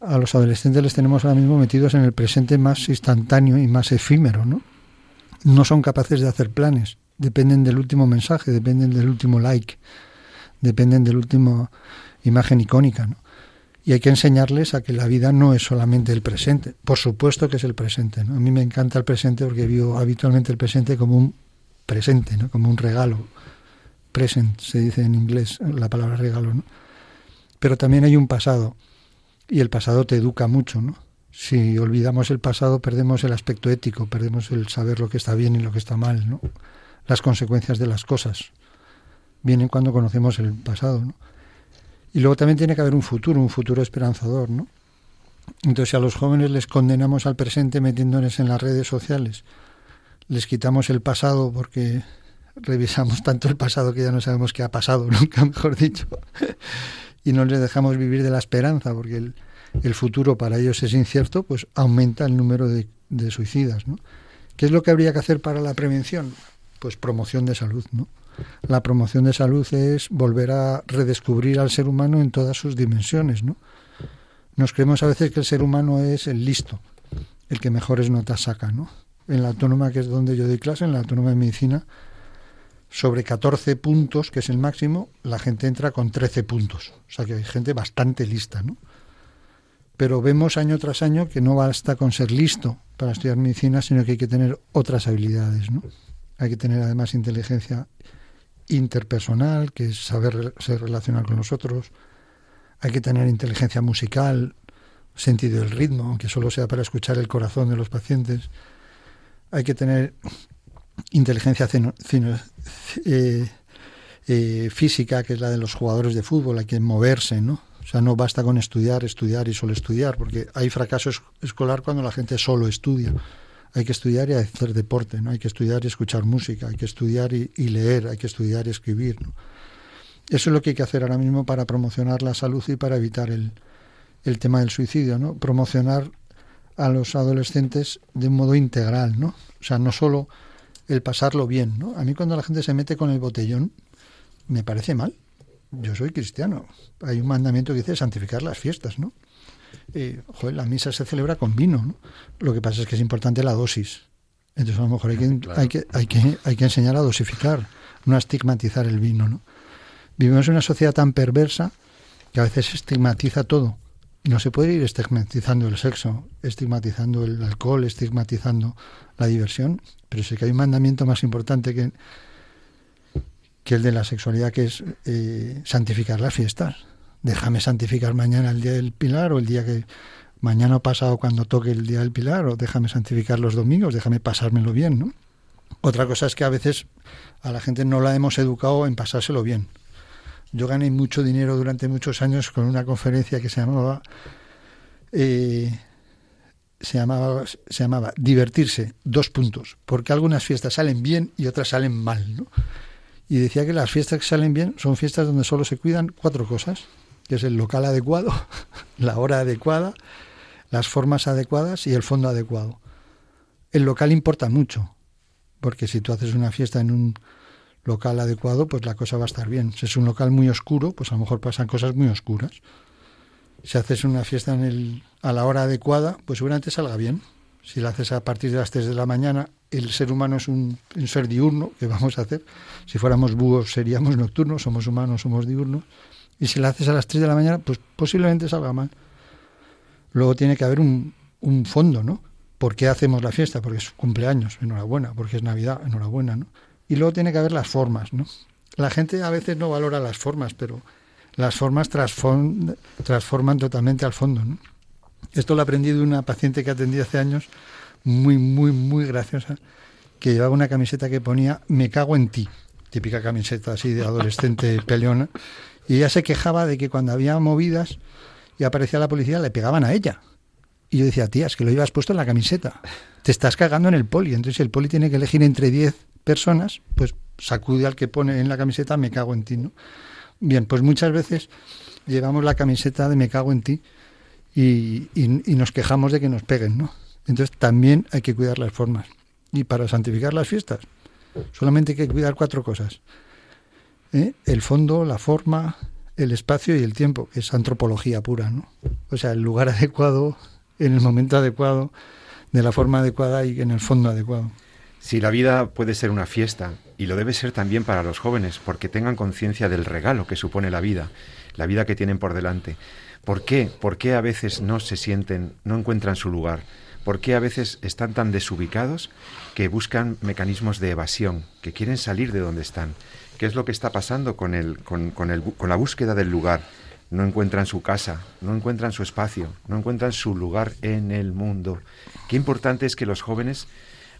a los adolescentes les tenemos ahora mismo metidos en el presente más instantáneo y más efímero, ¿no? No son capaces de hacer planes, dependen del último mensaje, dependen del último like, dependen del último imagen icónica, ¿no? Y hay que enseñarles a que la vida no es solamente el presente. Por supuesto que es el presente. A mí me encanta el presente porque vivo habitualmente el presente como un presente, ¿no? como un regalo. Present se dice en inglés la palabra regalo. ¿no? Pero también hay un pasado y el pasado te educa mucho. ¿no? Si olvidamos el pasado perdemos el aspecto ético, perdemos el saber lo que está bien y lo que está mal. ¿no? Las consecuencias de las cosas vienen cuando conocemos el pasado. ¿no? Y luego también tiene que haber un futuro, un futuro esperanzador, ¿no? Entonces, a los jóvenes les condenamos al presente metiéndoles en las redes sociales, les quitamos el pasado porque revisamos tanto el pasado que ya no sabemos qué ha pasado, (laughs) nunca mejor dicho, y no les dejamos vivir de la esperanza porque el, futuro para ellos es incierto, pues aumenta el número de, de suicidas, ¿no? ¿Qué es lo que habría que hacer para la prevención? Pues promoción de salud, ¿no? la promoción de salud es volver a redescubrir al ser humano en todas sus dimensiones, ¿no? Nos creemos a veces que el ser humano es el listo, el que mejores notas saca, ¿no? En la autónoma, que es donde yo doy clase, en la autónoma de medicina, sobre 14 puntos, que es el máximo, la gente entra con 13 puntos. O sea que hay gente bastante lista, ¿no? Pero vemos año tras año que no basta con ser listo para estudiar medicina, sino que hay que tener otras habilidades, ¿no? Hay que tener además inteligencia interpersonal, que es saber se relacionar con los otros. Hay que tener inteligencia musical, sentido del ritmo, aunque solo sea para escuchar el corazón de los pacientes. Hay que tener inteligencia eh, eh, física, que es la de los jugadores de fútbol, hay que moverse, ¿no? O sea, no basta con estudiar, estudiar y solo estudiar, porque hay fracaso escolar cuando la gente solo estudia hay que estudiar y hacer deporte, ¿no? Hay que estudiar y escuchar música, hay que estudiar y, leer, hay que estudiar y escribir, Eso es lo que hay que hacer ahora mismo para promocionar la salud y para evitar el, el tema del suicidio, ¿no? Promocionar a los adolescentes de un modo integral, ¿no? O sea, no solo el pasarlo bien, ¿no? A mí cuando la gente se mete con el botellón, me parece mal. Yo soy cristiano. Hay un mandamiento que dice santificar las fiestas, ¿no? eh, la misa se celebra con vino, ¿no? Lo que pasa es que es importante la dosis. Entonces a lo mejor hay que, hay que, hay que, hay que enseñar a dosificar, no a estigmatizar el vino, ¿no? Vivimos en una sociedad tan perversa que a veces estigmatiza todo. No se puede ir estigmatizando el sexo, estigmatizando el alcohol, estigmatizando la diversión, pero sé que hay un mandamiento más importante que, que el de la sexualidad, que es eh, santificar las fiestas déjame santificar mañana el día del Pilar o el día que mañana o pasado cuando toque el día del Pilar o déjame santificar los domingos, déjame pasármelo bien, ¿no? Otra cosa es que a veces a la gente no la hemos educado en pasárselo bien. Yo gané mucho dinero durante muchos años con una conferencia que se llamaba eh, se llamaba se llamaba divertirse dos puntos porque algunas fiestas salen bien y otras salen mal ¿no? y decía que las fiestas que salen bien son fiestas donde solo se cuidan cuatro cosas que es el local adecuado, (laughs) la hora adecuada, las formas adecuadas y el fondo adecuado. El local importa mucho, porque si tú haces una fiesta en un local adecuado, pues la cosa va a estar bien. Si es un local muy oscuro, pues a lo mejor pasan cosas muy oscuras. Si haces una fiesta en el, a la hora adecuada, pues seguramente salga bien. Si la haces a partir de las 3 de la mañana, el ser humano es un, un ser diurno, ¿qué vamos a hacer? Si fuéramos búhos seríamos nocturnos, somos humanos, somos diurnos. Y si la haces a las 3 de la mañana, pues posiblemente salga mal. Luego tiene que haber un, un fondo, ¿no? ¿Por qué hacemos la fiesta? Porque es cumpleaños, enhorabuena. Porque es Navidad, enhorabuena, ¿no? Y luego tiene que haber las formas, ¿no? la gente a veces no valora las formas, pero las formas transforman totalmente al fondo. ¿no? Esto lo aprendí de una paciente que atendí hace años, muy, muy, muy graciosa, que llevaba una camiseta que ponía Me cago en ti, típica camiseta así de adolescente (laughs) peleona, y ella se quejaba de que cuando había movidas y aparecía la policía le pegaban a ella. Y yo decía, tía, es que lo llevas puesto en la camiseta. Te estás cagando en el poli. Entonces el poli tiene que elegir entre 10 personas, pues sacude al que pone en la camiseta me cago en ti, ¿no? Bien, pues muchas veces llevamos la camiseta de me cago en ti y, nos quejamos de que nos peguen, ¿no? Entonces también hay que cuidar las formas. Y para santificar las fiestas, solamente hay que cuidar cuatro cosas. ¿eh? El fondo, la forma, el espacio y el tiempo, que es antropología pura, ¿no? O sea, el lugar (laughs) adecuado, en el momento adecuado, de la forma adecuada y en el fondo adecuado. Si la vida puede ser una fiesta, y lo debe ser también para los jóvenes, porque tengan conciencia del regalo que supone la vida, la vida que tienen por delante. ¿Por qué? ¿Por qué a veces no se sienten, no encuentran su lugar? ¿Por qué a veces están tan desubicados que buscan mecanismos de evasión, que quieren salir de donde están? ¿Qué es lo que está pasando con, el, con, con, el, con la búsqueda del lugar? No encuentran su casa, no encuentran su espacio, no encuentran su lugar en el mundo. Qué importante es que los jóvenes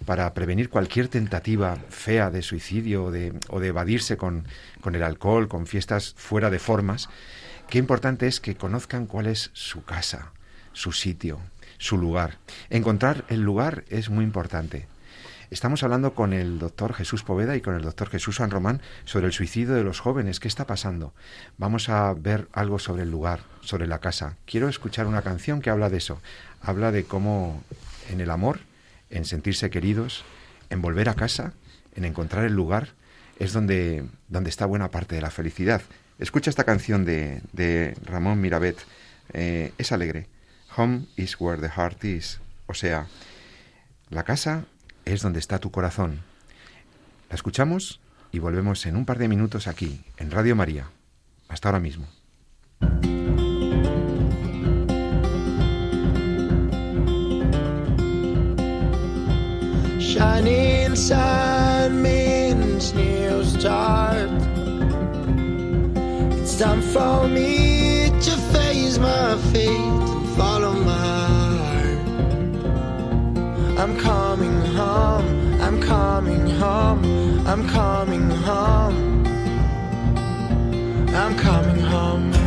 para prevenir cualquier tentativa fea de suicidio o de, evadirse con, con, el alcohol, con fiestas fuera de formas, qué importante es que conozcan cuál es su casa, su sitio, su lugar. Encontrar el lugar es muy importante. Estamos hablando con el doctor Jesús Poveda y con el doctor Jesús San Román sobre el suicidio de los jóvenes. ¿Qué está pasando? Vamos a ver algo sobre el lugar, sobre la casa. Quiero escuchar una canción que habla de eso. Habla de cómo en el amor, en sentirse queridos, en volver a casa, en encontrar el lugar, es donde, donde está buena parte de la felicidad. Escucha esta canción de, de Ramón Mirabet. Eh, es alegre. Home is where the heart is. O sea, la casa es donde está tu corazón. La escuchamos y volvemos en un par de minutos aquí, en Radio María. Hasta ahora mismo. Shining sun means new start. It's time for me to face my fate and follow my heart. I'm coming home, I'm coming home, I'm coming home, I'm coming home. Home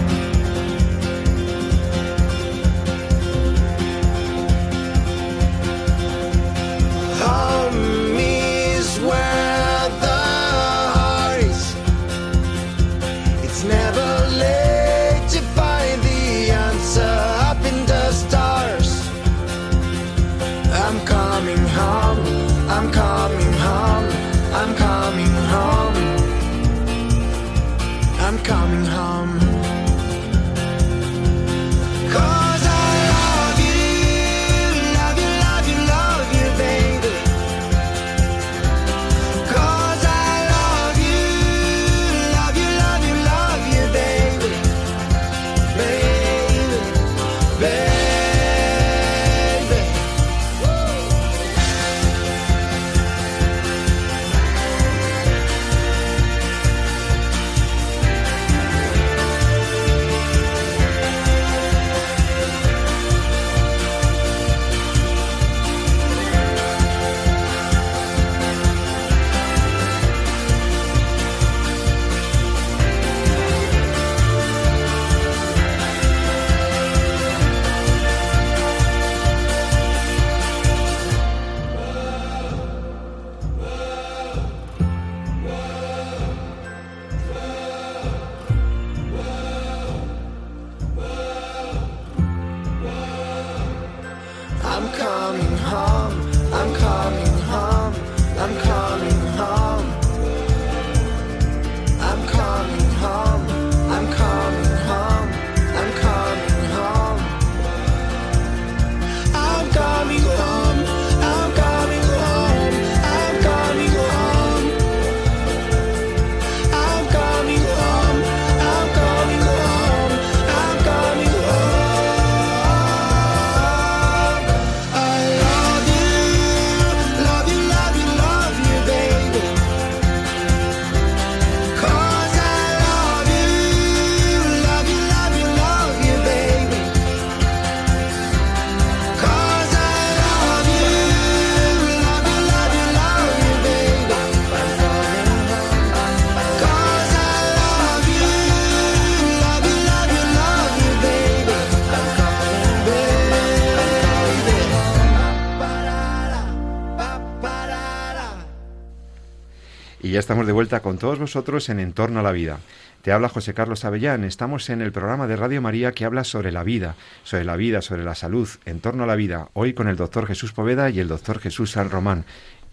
vuelta con todos vosotros en Entorno a la Vida. Te habla José Carlos Avellán. Estamos en el programa de Radio María que habla sobre la vida, sobre la vida, sobre la salud, en torno a la vida. Hoy con el doctor Jesús Poveda y el doctor Jesús San Román.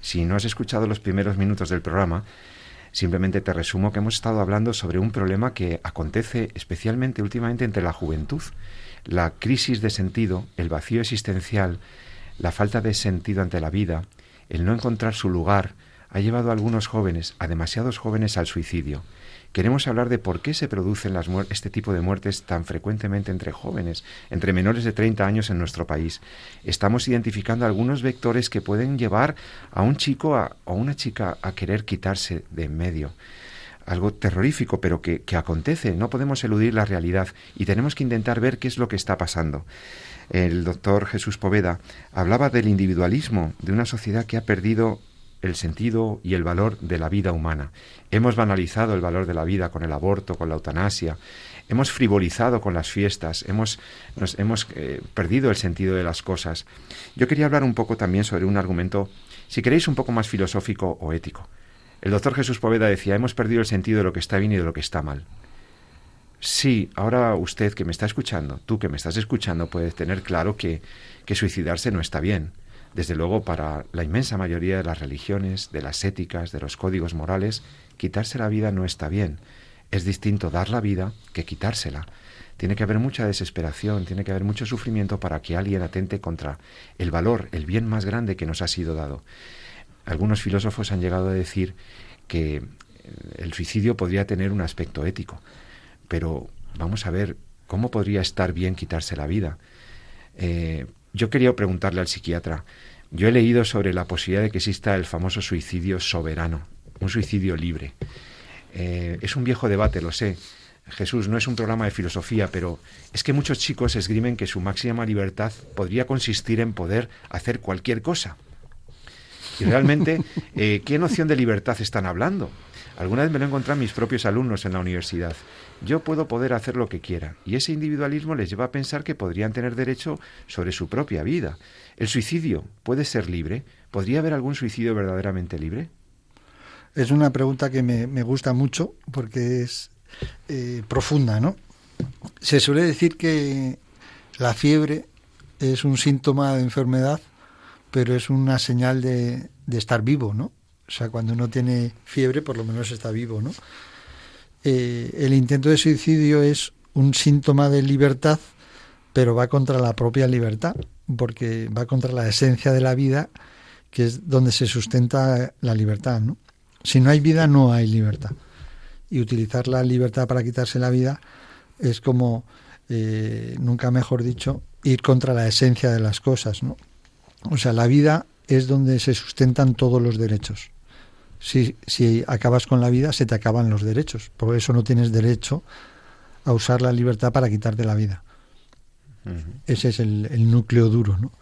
Si no has escuchado los primeros minutos del programa, simplemente te resumo que hemos estado hablando sobre un problema que acontece especialmente últimamente entre la juventud. La crisis de sentido, el vacío existencial, la falta de sentido ante la vida, el no encontrar su lugar, ha llevado a algunos jóvenes, a demasiados jóvenes, al suicidio. Queremos hablar de por qué se producen este tipo de muertes tan frecuentemente entre jóvenes, entre menores de 30 años en nuestro país. Estamos identificando algunos vectores que pueden llevar a un chico o a una chica a querer quitarse de en medio algo terrorífico, pero que, que, acontece. No podemos eludir la realidad y tenemos que intentar ver qué es lo que está pasando. El doctor Jesús Poveda hablaba del individualismo, de una sociedad que ha perdido el sentido y el valor de la vida humana. Hemos banalizado el valor de la vida con el aborto, con la eutanasia, hemos frivolizado con las fiestas, hemos, nos, hemos eh, perdido el sentido de las cosas. Yo quería hablar un poco también sobre un argumento, si queréis, un poco más filosófico o ético. El doctor Jesús Poveda decía, hemos perdido el sentido de lo que está bien y de lo que está mal. Sí, ahora usted que me está escuchando, tú que me estás escuchando, puedes tener claro que, que suicidarse no está bien desde luego, para la inmensa mayoría de las religiones, de las éticas, de los códigos morales, quitarse la vida no está bien. Es distinto dar la vida que quitársela. Tiene que haber mucha desesperación, tiene que haber mucho sufrimiento para que alguien atente contra el valor, el bien más grande que nos ha sido dado. Algunos filósofos han llegado a decir que el suicidio podría tener un aspecto ético, pero vamos a ver cómo podría estar bien quitarse la vida. Eh, yo quería preguntarle al psiquiatra, yo he leído sobre la posibilidad de que exista el famoso suicidio soberano, un suicidio libre. Eh, es un viejo debate, lo sé. Jesús, no es un programa de filosofía, pero es que muchos chicos esgrimen que su máxima libertad podría consistir en poder hacer cualquier cosa. Y realmente, (laughs) eh, ¿qué noción de libertad están hablando? Alguna vez me lo he encontrado mis propios alumnos en la universidad. Yo puedo poder hacer lo que quiera, y ese individualismo les lleva a pensar que podrían tener derecho sobre su propia vida. ¿El suicidio puede ser libre? ¿Podría haber algún suicidio verdaderamente libre? Es una pregunta que me, gusta mucho porque es eh, profunda, ¿no? Se suele decir que la fiebre es un síntoma de enfermedad, pero es una señal de, de estar vivo, ¿no? O sea, cuando uno tiene fiebre, por lo menos está vivo, ¿no? Eh, el intento de suicidio es un síntoma de libertad, pero va contra la propia libertad, porque va contra la esencia de la vida, que es donde se sustenta la libertad, ¿no? Si no hay vida, no hay libertad. Y utilizar la libertad para quitarse la vida es como, eh, nunca mejor dicho, ir contra la esencia de las cosas. O sea, la vida es donde se sustentan todos los derechos si, si acabas con la vida, se te acaban los derechos. Por eso no tienes derecho a usar la libertad para quitarte la vida. Ese es el, núcleo duro, ¿no?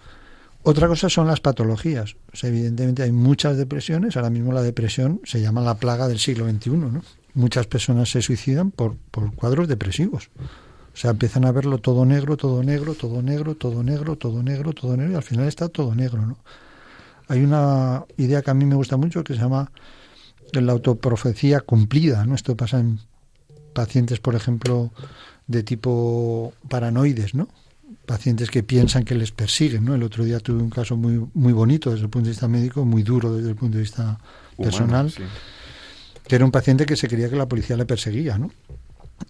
Otra cosa son las patologías. evidentemente hay muchas depresiones. Ahora mismo la depresión se llama la plaga del siglo XXI, ¿no? Muchas personas se suicidan por, por cuadros depresivos. O sea, empiezan a verlo todo negro, todo negro, todo negro, todo negro, todo negro, todo negro, y al final está todo negro, ¿no? Hay una idea que a mí me gusta mucho que se llama la autoprofecía cumplida. ¿no? Esto pasa en pacientes, por ejemplo, de tipo paranoides, ¿no? pacientes que piensan que les persiguen. ¿no? El otro día tuve un caso muy, muy bonito desde el punto de vista médico, muy duro desde el punto de vista personal, que era un paciente que se creía que la policía le perseguía. ¿no?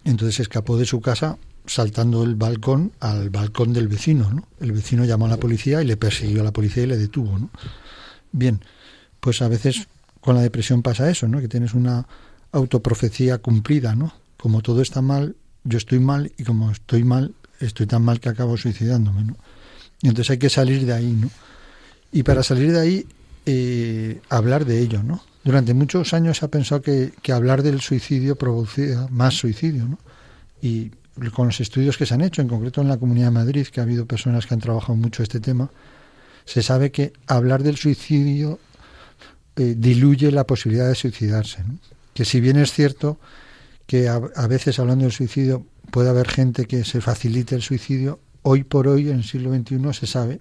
Entonces escapó de su casa saltando el balcón al balcón del vecino. ¿no? El vecino llamó a la policía y le persiguió a la policía y le detuvo. ¿no? Bien, pues a veces con la depresión pasa eso, ¿no? Que tienes una autoprofecía cumplida, ¿no? Como todo está mal, yo estoy mal y como estoy mal, estoy tan mal que acabo suicidándome, ¿no? Y entonces hay que salir de ahí, ¿no? Y para salir de ahí, eh, hablar de ello, ¿no? Durante muchos años se ha pensado que, que hablar del suicidio producía más suicidio, ¿no? Y con los estudios que se han hecho, en concreto en la Comunidad de Madrid, que ha habido personas que han trabajado mucho este tema, se sabe que hablar del suicidio eh, diluye la posibilidad de suicidarse. Que si bien es cierto que a, veces hablando del suicidio puede haber gente que se facilite el suicidio, hoy por hoy en el siglo XXI se sabe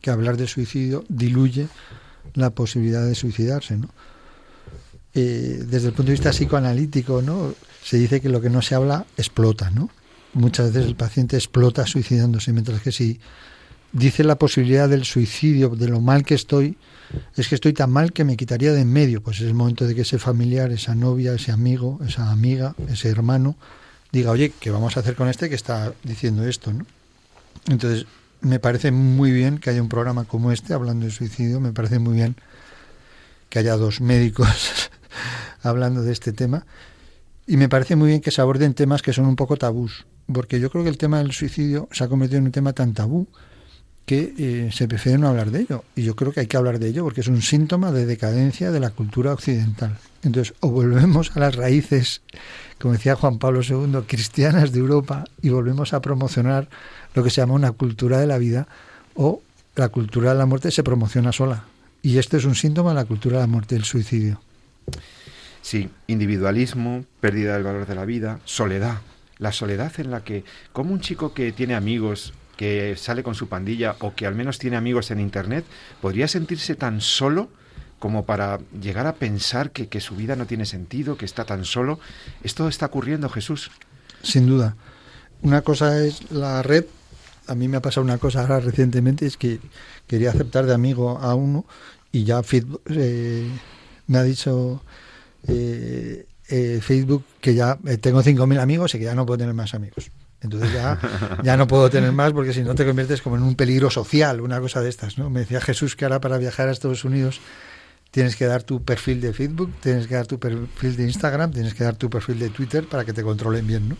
que hablar de suicidio diluye la posibilidad de suicidarse. eh, desde el punto de vista psicoanalítico, ¿no? Se dice que lo que no se habla explota, ¿no? Muchas veces el paciente explota suicidándose, mientras que si dice la posibilidad del suicidio, de lo mal que estoy, es que estoy tan mal que me quitaría de en medio. Pues es el momento de que ese familiar, esa novia, ese amigo, esa amiga, ese hermano, diga, oye, ¿qué vamos a hacer con este que está diciendo esto? ¿no? Entonces, me parece muy bien que haya un programa como este hablando de suicidio, me parece muy bien que haya dos médicos (laughs) hablando de este tema y me parece muy bien que se aborden temas que son un poco tabús, porque yo creo que el tema del suicidio se ha convertido en un tema tan tabú que eh, se prefiere no hablar de ello. Y yo creo que hay que hablar de ello porque es un síntoma de decadencia de la cultura occidental. Entonces, o volvemos a las raíces, como decía Juan Pablo II, cristianas de Europa y volvemos a promocionar lo que se llama una cultura de la vida, o la cultura de la muerte se promociona sola. Y este es un síntoma de la cultura de la muerte, el suicidio. Sí, individualismo, pérdida del valor de la vida, soledad. La soledad en la que, como un chico que tiene amigos, que sale con su pandilla o que al menos tiene amigos en Internet, podría sentirse tan solo como para llegar a pensar que, que, su vida no tiene sentido, que está tan solo. Esto está ocurriendo, Jesús. Sin duda. Una cosa es la red. A mí me ha pasado una cosa ahora recientemente, es que quería aceptar de amigo a uno y ya eh, me ha dicho eh, eh, Facebook que ya tengo 5.000 amigos y que ya no puedo tener más amigos. Entonces ya, ya no puedo tener más porque si no te conviertes como en un peligro social, una cosa de estas. ¿no? Me decía Jesús que ahora para viajar a Estados Unidos tienes que dar tu perfil de Facebook, tienes que dar tu perfil de Instagram, tienes que dar tu perfil de Twitter para que te controlen bien. ¿no?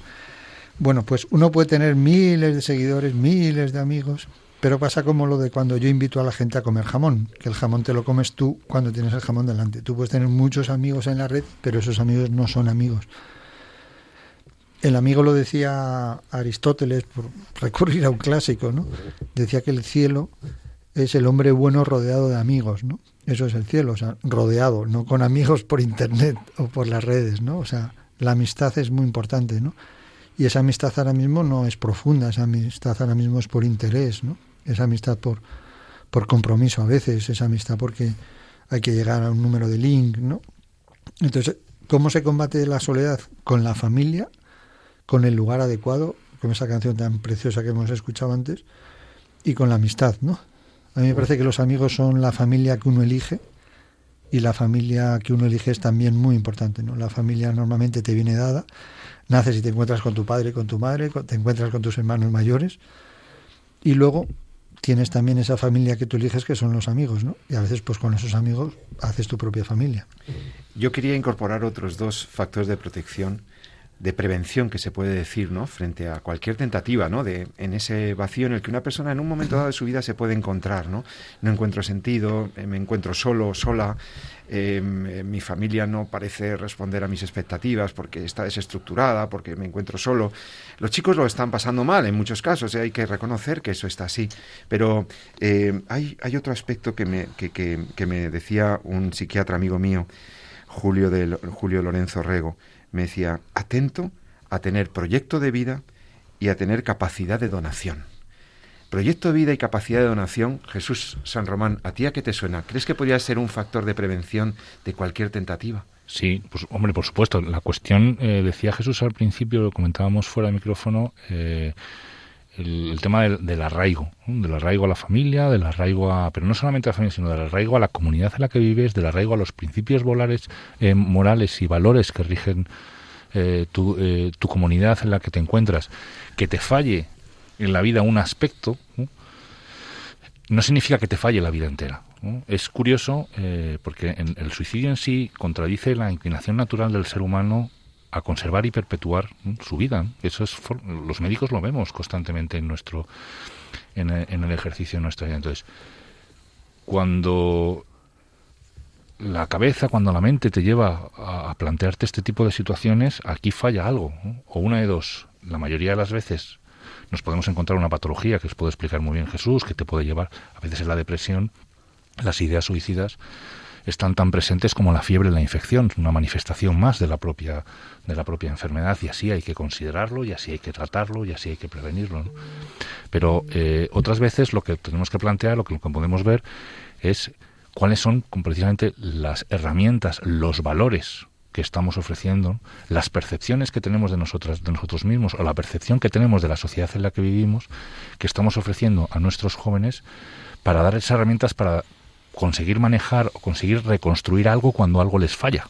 Bueno, pues uno puede tener miles de seguidores, miles de amigos, pero pasa como lo de cuando yo invito a la gente a comer jamón, que el jamón te lo comes tú cuando tienes el jamón delante. Tú puedes tener muchos amigos en la red, pero esos amigos no son amigos. El amigo lo decía Aristóteles, por recurrir a un clásico, ¿no? Decía que el cielo es el hombre bueno rodeado de amigos, ¿no? Eso es el cielo, o sea, rodeado, no con amigos por internet o por las redes, ¿no? O sea, la amistad es muy importante, ¿no? Y esa amistad ahora mismo no es profunda, esa amistad ahora mismo es por interés, ¿no? Esa amistad por, por compromiso a veces, esa amistad porque hay que llegar a un número de link, ¿no? Entonces, ¿cómo se combate la soledad? Con la familia con el lugar adecuado, con esa canción tan preciosa que hemos escuchado antes, y con la amistad, ¿no? A mí me parece que los amigos son la familia que uno elige y la familia que uno elige es también muy importante, ¿no? La familia normalmente te viene dada, naces y te encuentras con tu padre, con tu madre, te encuentras con tus hermanos mayores y luego tienes también esa familia que tú eliges que son los amigos, ¿no? Y a veces pues con esos amigos haces tu propia familia. Yo quería incorporar otros dos factores de protección de prevención que se puede decir, ¿no? Frente a cualquier tentativa, ¿no? De en ese vacío en el que una persona en un momento dado de su vida se puede encontrar, ¿no? No encuentro sentido, eh, me encuentro solo, sola, em, eh, mi familia no parece responder a mis expectativas porque está desestructurada, porque me encuentro solo. Los chicos lo están pasando mal en muchos casos, y hay que reconocer que eso está así. Pero eh, hay, hay otro aspecto que me, que, que, que me decía un psiquiatra amigo mío, Julio, Julio Lorenzo Rego me decía, atento a tener proyecto de vida y a tener capacidad de donación. Proyecto de vida y capacidad de donación, Jesús San Román, ¿a ti a qué te suena? ¿Crees que podría ser un factor de prevención de cualquier tentativa? Sí, pues hombre, por supuesto. La cuestión, eh, decía Jesús al principio, lo comentábamos fuera de micrófono, eh, el, tema del, arraigo, del arraigo a la familia, del arraigo a, pero no solamente a la familia, sino del arraigo a la comunidad en la que vives, del arraigo a los principios morales, eh, morales y valores que rigen eh, tu, eh, tu, comunidad en la que te encuentras, que te falle en la vida un aspecto, no significa que te falle la vida entera. Es curioso porque el suicidio en sí contradice la inclinación natural del ser humano a conservar y perpetuar su vida. Eso es los médicos lo vemos constantemente en nuestro en el, ejercicio de nuestra vida. Entonces, cuando la cabeza, cuando la mente te lleva a, plantearte este tipo de situaciones, aquí falla algo. O una de dos. La mayoría de las veces nos podemos encontrar una patología que os puede explicar muy bien Jesús, que te puede llevar, a veces es la depresión, las ideas suicidas, están tan presentes como la fiebre la infección, una manifestación más de la propia de la propia enfermedad y así hay que considerarlo y así hay que tratarlo y así hay que prevenirlo. Pero eh, otras veces lo que tenemos que plantear, lo que, lo que podemos ver es cuáles son precisamente las herramientas, los valores que estamos ofreciendo, las percepciones que tenemos de nosotras, de nosotros mismos, o la percepción que tenemos de la sociedad en la que vivimos, que estamos ofreciendo a nuestros jóvenes para dar esas herramientas para conseguir manejar o conseguir reconstruir algo cuando algo les falla.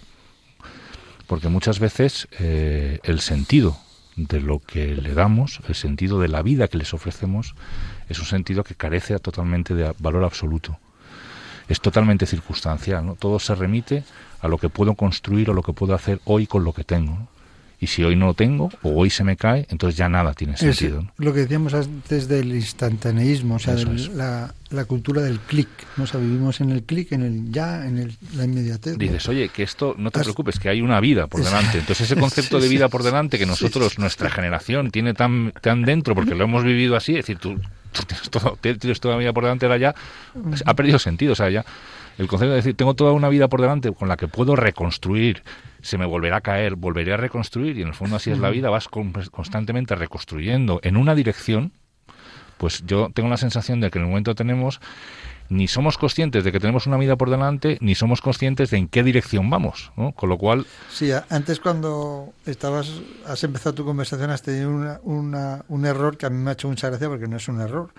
Porque muchas veces eh, el sentido de lo que le damos, el sentido de la vida que les ofrecemos, es un sentido que carece totalmente de valor absoluto. Es totalmente circunstancial, ¿no? Todo se remite a lo que puedo construir o lo que puedo hacer hoy con lo que tengo. Y si hoy no lo tengo o hoy se me cae, entonces ya nada tiene sentido. lo que decíamos antes del instantaneísmo, o sea, la, la, cultura del clic. ¿no? O sea, vivimos en el clic, en el ya, en el, la inmediatez. Dices, oye, que esto no te preocupes, que hay una vida por delante. Entonces ese concepto de (laughs) vida por delante que nosotros, nuestra generación, tiene tan, tan dentro, porque lo hemos vivido así, es decir, tú, tienes, todo, tienes toda la vida por delante, ahora ya ha perdido sentido. O sea, ya el concepto de decir, tengo toda una vida por delante con la que puedo reconstruir, se me volverá a caer, volveré a reconstruir, y en el fondo así es la vida, vas constantemente reconstruyendo. En una dirección, pues yo tengo la sensación de que en el momento tenemos ni somos conscientes de que tenemos una vida por delante, ni somos conscientes de en qué dirección vamos, ¿no? Con lo cual... Sí, antes cuando estabas, has empezado tu conversación has tenido una, un error que a mí me ha hecho mucha gracia porque no es un error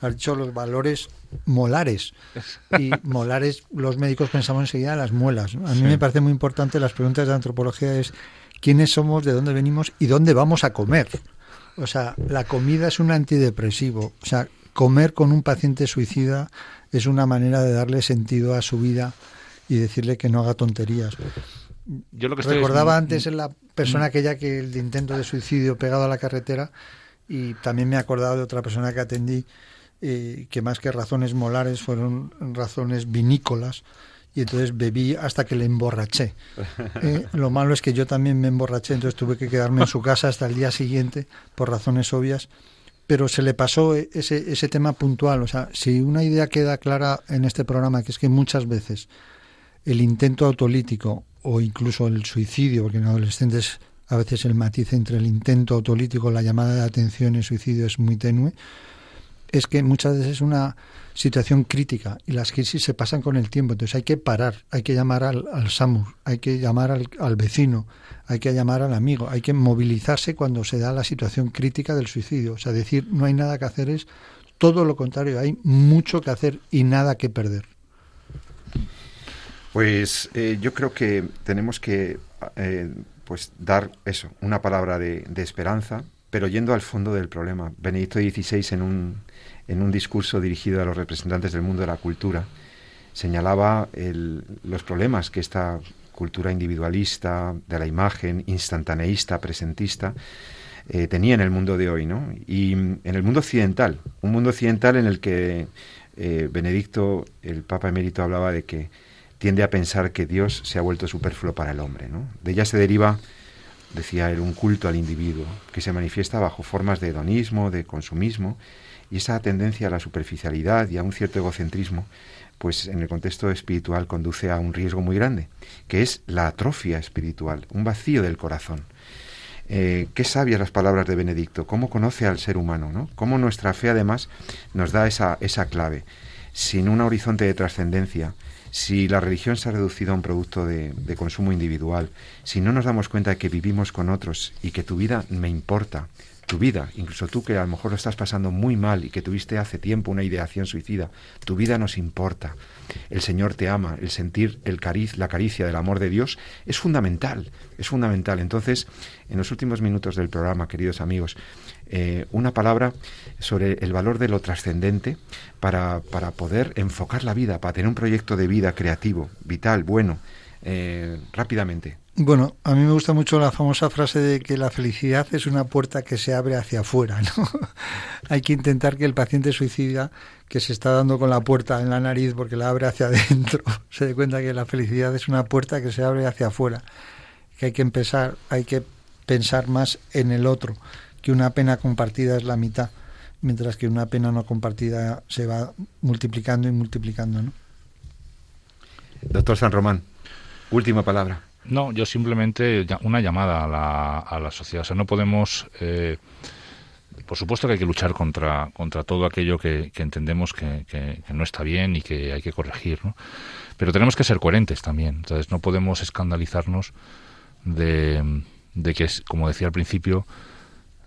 has dicho los valores molares. Y (laughs) molares, los médicos pensamos enseguida en las muelas. A mí me parece muy importante las preguntas de antropología es quiénes somos, de dónde venimos y dónde vamos a comer. O sea, la comida es un antidepresivo. O sea, comer con un paciente suicida es una manera de darle sentido a su vida y decirle que no haga tonterías. Yo lo que Recordaba antes en la persona aquella que el intento de suicidio pegado a la carretera y también me he acordado de otra persona que atendí eh, que más que razones molares fueron razones vinícolas y entonces bebí hasta que le emborraché. (laughs) Eh, lo malo es que yo también me emborraché, entonces tuve que quedarme en su casa hasta el día siguiente por razones obvias, pero se le pasó ese, ese tema puntual. O sea, si una idea queda clara en este programa, que es que muchas veces el intento autolítico o incluso el suicidio, porque en adolescentes a veces el matiz entre el intento autolítico, la llamada de atención y suicidio es muy tenue, es que muchas veces es una situación crítica y las crisis se pasan con el tiempo. Entonces hay que parar, hay que llamar al, al SAMUR, hay que llamar al, vecino, hay que llamar al amigo, hay que movilizarse cuando se da la situación crítica del suicidio. O sea, decir no hay nada que hacer es todo lo contrario, hay mucho que hacer y nada que perder. Pues eh, yo creo que tenemos que eh, pues dar eso, una palabra de, de esperanza, pero yendo al fondo del problema. Benedicto XVI en un en un discurso dirigido a los representantes del mundo de la cultura, señalaba los problemas que esta cultura individualista, de la imagen, instantaneísta, presentista, eh, tenía en el mundo de hoy, ¿no? Y en el mundo occidental, un mundo occidental en el que eh, Benedicto, el Papa emérito, hablaba de que tiende a pensar que Dios se ha vuelto superfluo para el hombre, ¿no? De ella se deriva, decía él, un culto al individuo, que se manifiesta bajo formas de hedonismo, de consumismo, y esa tendencia a la superficialidad y a un cierto egocentrismo, pues en el contexto espiritual conduce a un riesgo muy grande, que es la atrofia espiritual, un vacío del corazón. Eh, qué sabias las palabras de Benedicto, cómo conoce al ser humano, ¿no? Cómo nuestra fe además nos da esa, esa clave. Sin un horizonte de trascendencia, si la religión se ha reducido a un producto de, de, consumo individual, si no nos damos cuenta de que vivimos con otros y que tu vida me importa, tu vida, incluso tú que a lo mejor lo estás pasando muy mal y que tuviste hace tiempo una ideación suicida, tu vida nos importa. El Señor te ama, el sentir el cariz, la caricia del amor de Dios es fundamental, es fundamental. Entonces, en los últimos minutos del programa, queridos amigos, eh, una palabra sobre el valor de lo trascendente para, para poder enfocar la vida, para tener un proyecto de vida creativo, vital, bueno, eh, rápidamente. Bueno, a mí me gusta mucho la famosa frase de que la felicidad es una puerta que se abre hacia afuera. ¿no? (laughs) Hay que intentar que el paciente suicida, que se está dando con la puerta en la nariz porque la abre hacia (laughs) adentro, se dé cuenta que la felicidad es una puerta que se abre hacia afuera. Que hay que empezar, hay que pensar más en el otro, que una pena compartida es la mitad, mientras que una pena no compartida se va multiplicando y multiplicando. ¿no? Doctor San Román, última palabra. No, yo simplemente una llamada a la, a la sociedad. O sea, no podemos... Eh, por supuesto que hay que luchar contra, contra todo aquello que, entendemos que, que, no está bien y que hay que corregir, ¿no? Pero tenemos que ser coherentes también. Entonces no podemos escandalizarnos de, de que, como decía al principio,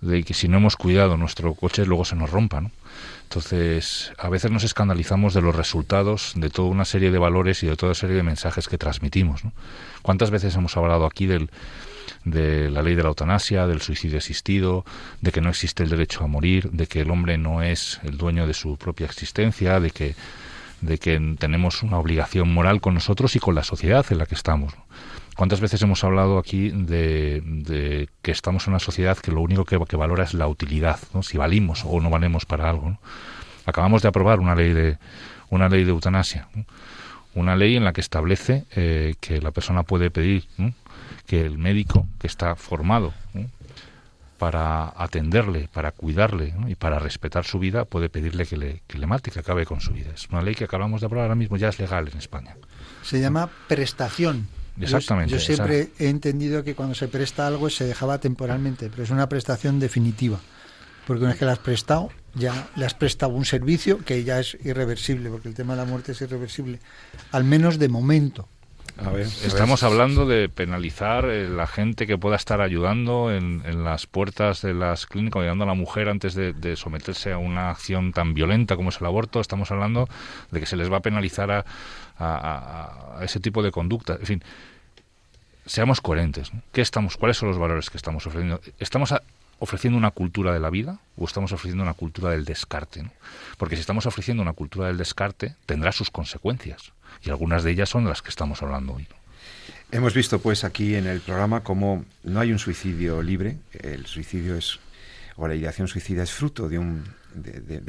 de que si no hemos cuidado nuestro coche luego se nos rompa, ¿no? Entonces, a veces nos escandalizamos de los resultados de toda una serie de valores y de toda una serie de mensajes que transmitimos. ¿no? ¿Cuántas veces hemos hablado aquí del, de la ley de la eutanasia, del suicidio asistido, de que no existe el derecho a morir, de que el hombre no es el dueño de su propia existencia, de que, de que tenemos una obligación moral con nosotros y con la sociedad en la que estamos. ¿Cuántas veces hemos hablado aquí de, que estamos en una sociedad que lo único que, valora es la utilidad, ¿no? si valimos o no valemos para algo? Acabamos de aprobar una ley de, una ley de eutanasia, una ley en la que establece eh, que la persona puede pedir que el médico que está formado para atenderle, para cuidarle y para respetar su vida, puede pedirle que le, que le mate, que acabe con su vida. Es una ley que acabamos de aprobar ahora mismo, ya es legal en España. Se llama prestación. Exactamente. Yo, siempre he entendido que cuando se presta algo se dejaba temporalmente, pero es una prestación definitiva. Porque una vez que la has prestado, ya le has prestado un servicio que ya es irreversible, porque el tema de la muerte es irreversible, al menos de momento. Estamos hablando de penalizar eh, la gente que pueda estar ayudando en, las puertas de las clínicas, ayudando a la mujer antes de, someterse a una acción tan violenta como es el aborto. Estamos hablando de que se les va a penalizar a, ese tipo de conducta. En fin, seamos coherentes. ¿Qué estamos, ¿Cuáles son los valores que estamos ofreciendo? ¿Estamos ofreciendo una cultura de la vida o estamos ofreciendo una cultura del descarte? Porque si estamos ofreciendo una cultura del descarte, tendrá sus consecuencias y algunas de ellas son las que estamos hablando hoy. Hemos visto pues aquí en el programa cómo no hay un suicidio libre, el suicidio es o la ideación suicida es fruto de,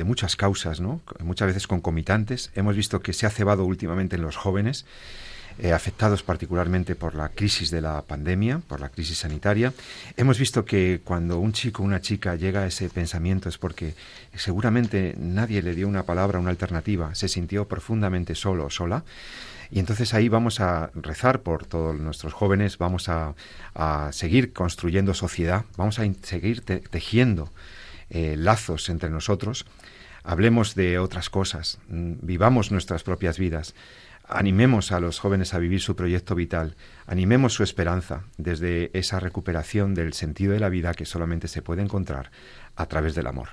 muchas causas, muchas veces concomitantes. Hemos visto que se ha cebado últimamente en los jóvenes, eh, afectados particularmente por la crisis de la pandemia, por la crisis sanitaria. Hemos visto que cuando un chico o una chica llega a ese pensamiento es porque seguramente nadie le dio una palabra, una alternativa, se sintió profundamente solo o sola. Y entonces ahí vamos a rezar por todos nuestros jóvenes, vamos a, seguir construyendo sociedad, vamos a seguir tejiendo eh, lazos entre nosotros. Hablemos de otras cosas, mm, vivamos nuestras propias vidas, animemos a los jóvenes a vivir su proyecto vital, animemos su esperanza desde esa recuperación del sentido de la vida que solamente se puede encontrar a través del amor.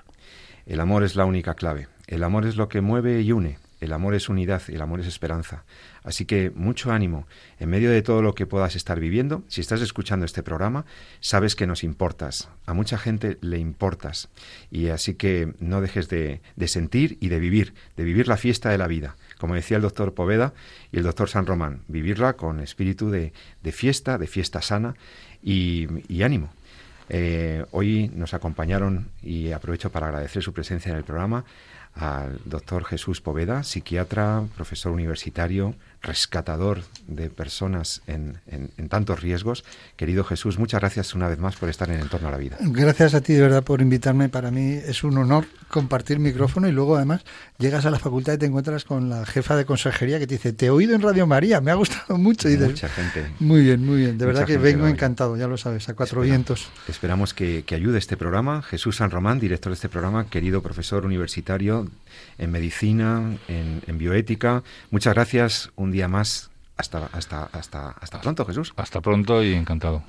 El amor es la única clave. El amor es lo que mueve y une. El amor es unidad el amor es esperanza. Así que mucho ánimo. En medio de todo lo que puedas estar viviendo, si estás escuchando este programa, sabes que nos importas. A mucha gente le importas. Y así que no dejes de, sentir y de vivir, de vivir la fiesta de la vida. Como decía el doctor Poveda y el doctor San Román, vivirla con espíritu de, fiesta, de fiesta sana y ánimo. Eh, hoy nos acompañaron y aprovecho para agradecer su presencia en el programa al doctor Jesús Poveda, psiquiatra, profesor universitario, rescatador de personas en, tantos riesgos. Querido Jesús, muchas gracias una vez más por estar en Entorno a la Vida. Gracias a ti de verdad por invitarme. Para mí es un honor compartir micrófono y luego además llegas a la facultad y te encuentras con la jefa de consejería que te dice, te he oído en Radio María, me ha gustado mucho. Y Mucha gente. Muy bien, muy bien. De verdad que vengo encantado, ya lo sabes, a cuatro vientos. Esperamos que, que ayude este programa. Jesús San Román, director de este programa, querido profesor universitario en medicina, en, bioética. Muchas gracias un día más. Hasta, hasta, hasta, hasta pronto, Jesús. Hasta pronto y encantado.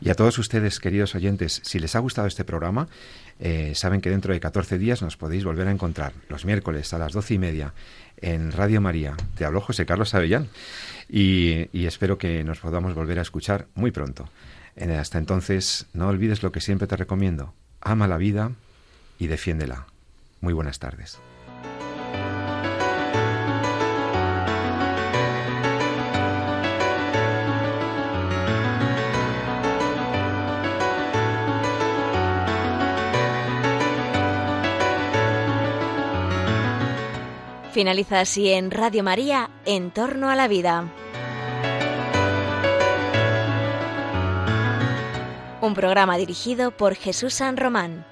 Y a todos ustedes, queridos oyentes, si les ha gustado este programa, eh, saben que dentro de 14 días nos podéis volver a encontrar los miércoles a las doce y media en Radio María. Te habló José Carlos Avellán y, espero que nos podamos volver a escuchar muy pronto. Eh, hasta entonces, no olvides lo que siempre te recomiendo. Ama la vida y defiéndela. Muy buenas tardes. Finaliza así en Radio María, En torno a la vida. Un programa dirigido por Jesús San Román.